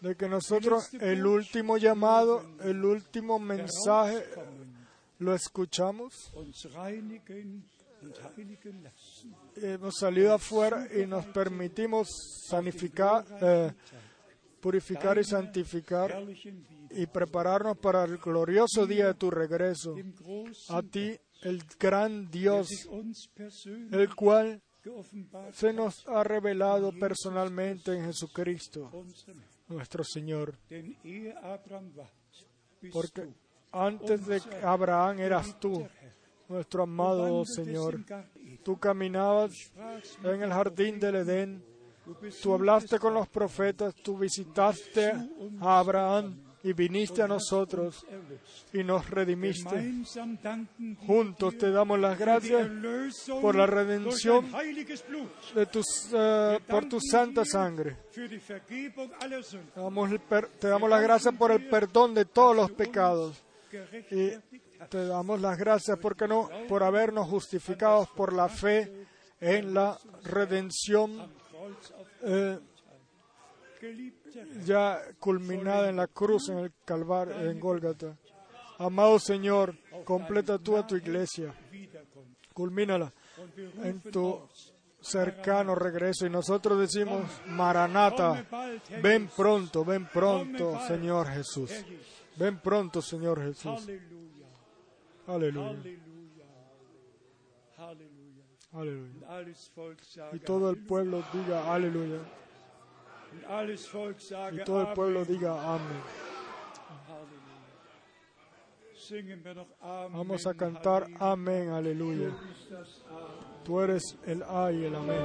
de que nosotros el último llamado, el último mensaje lo escuchamos, hemos salido afuera y nos permitimos sanificar, eh, purificar y santificar y prepararnos para el glorioso día de tu regreso. A ti, el gran Dios, el cual se nos ha revelado personalmente en Jesucristo, nuestro Señor. Porque antes de Abraham eras tú. Nuestro amado Señor. Tú caminabas en el jardín del Edén, tú hablaste con los profetas, tú visitaste a Abraham y viniste a nosotros y nos redimiste. Juntos te damos las gracias por la redención de tus, eh, por tu santa sangre. Damos te damos las gracias por el perdón de todos los pecados Te damos las gracias porque no, por habernos justificados por la fe en la redención eh, ya culminada en la cruz en el Calvario, en Gólgata. Amado Señor, completa tú a tu iglesia, culmínala en tu cercano regreso. Y nosotros decimos, Maranata, ven pronto, ven pronto, Señor Jesús. Ven pronto, Señor Jesús. Aleluya, aleluya. Sage Y todo el pueblo diga aleluya. Y todo el pueblo diga amén. Vamos a cantar amén, aleluya. Tú eres el A y el amén.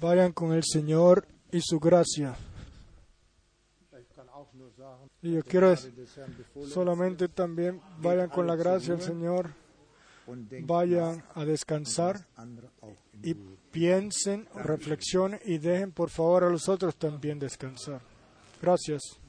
Vayan con el Señor y su gracia. Y yo quiero solamente también vayan con la gracia del Señor, vayan a descansar y piensen, reflexionen y dejen por favor a los otros también descansar. Gracias.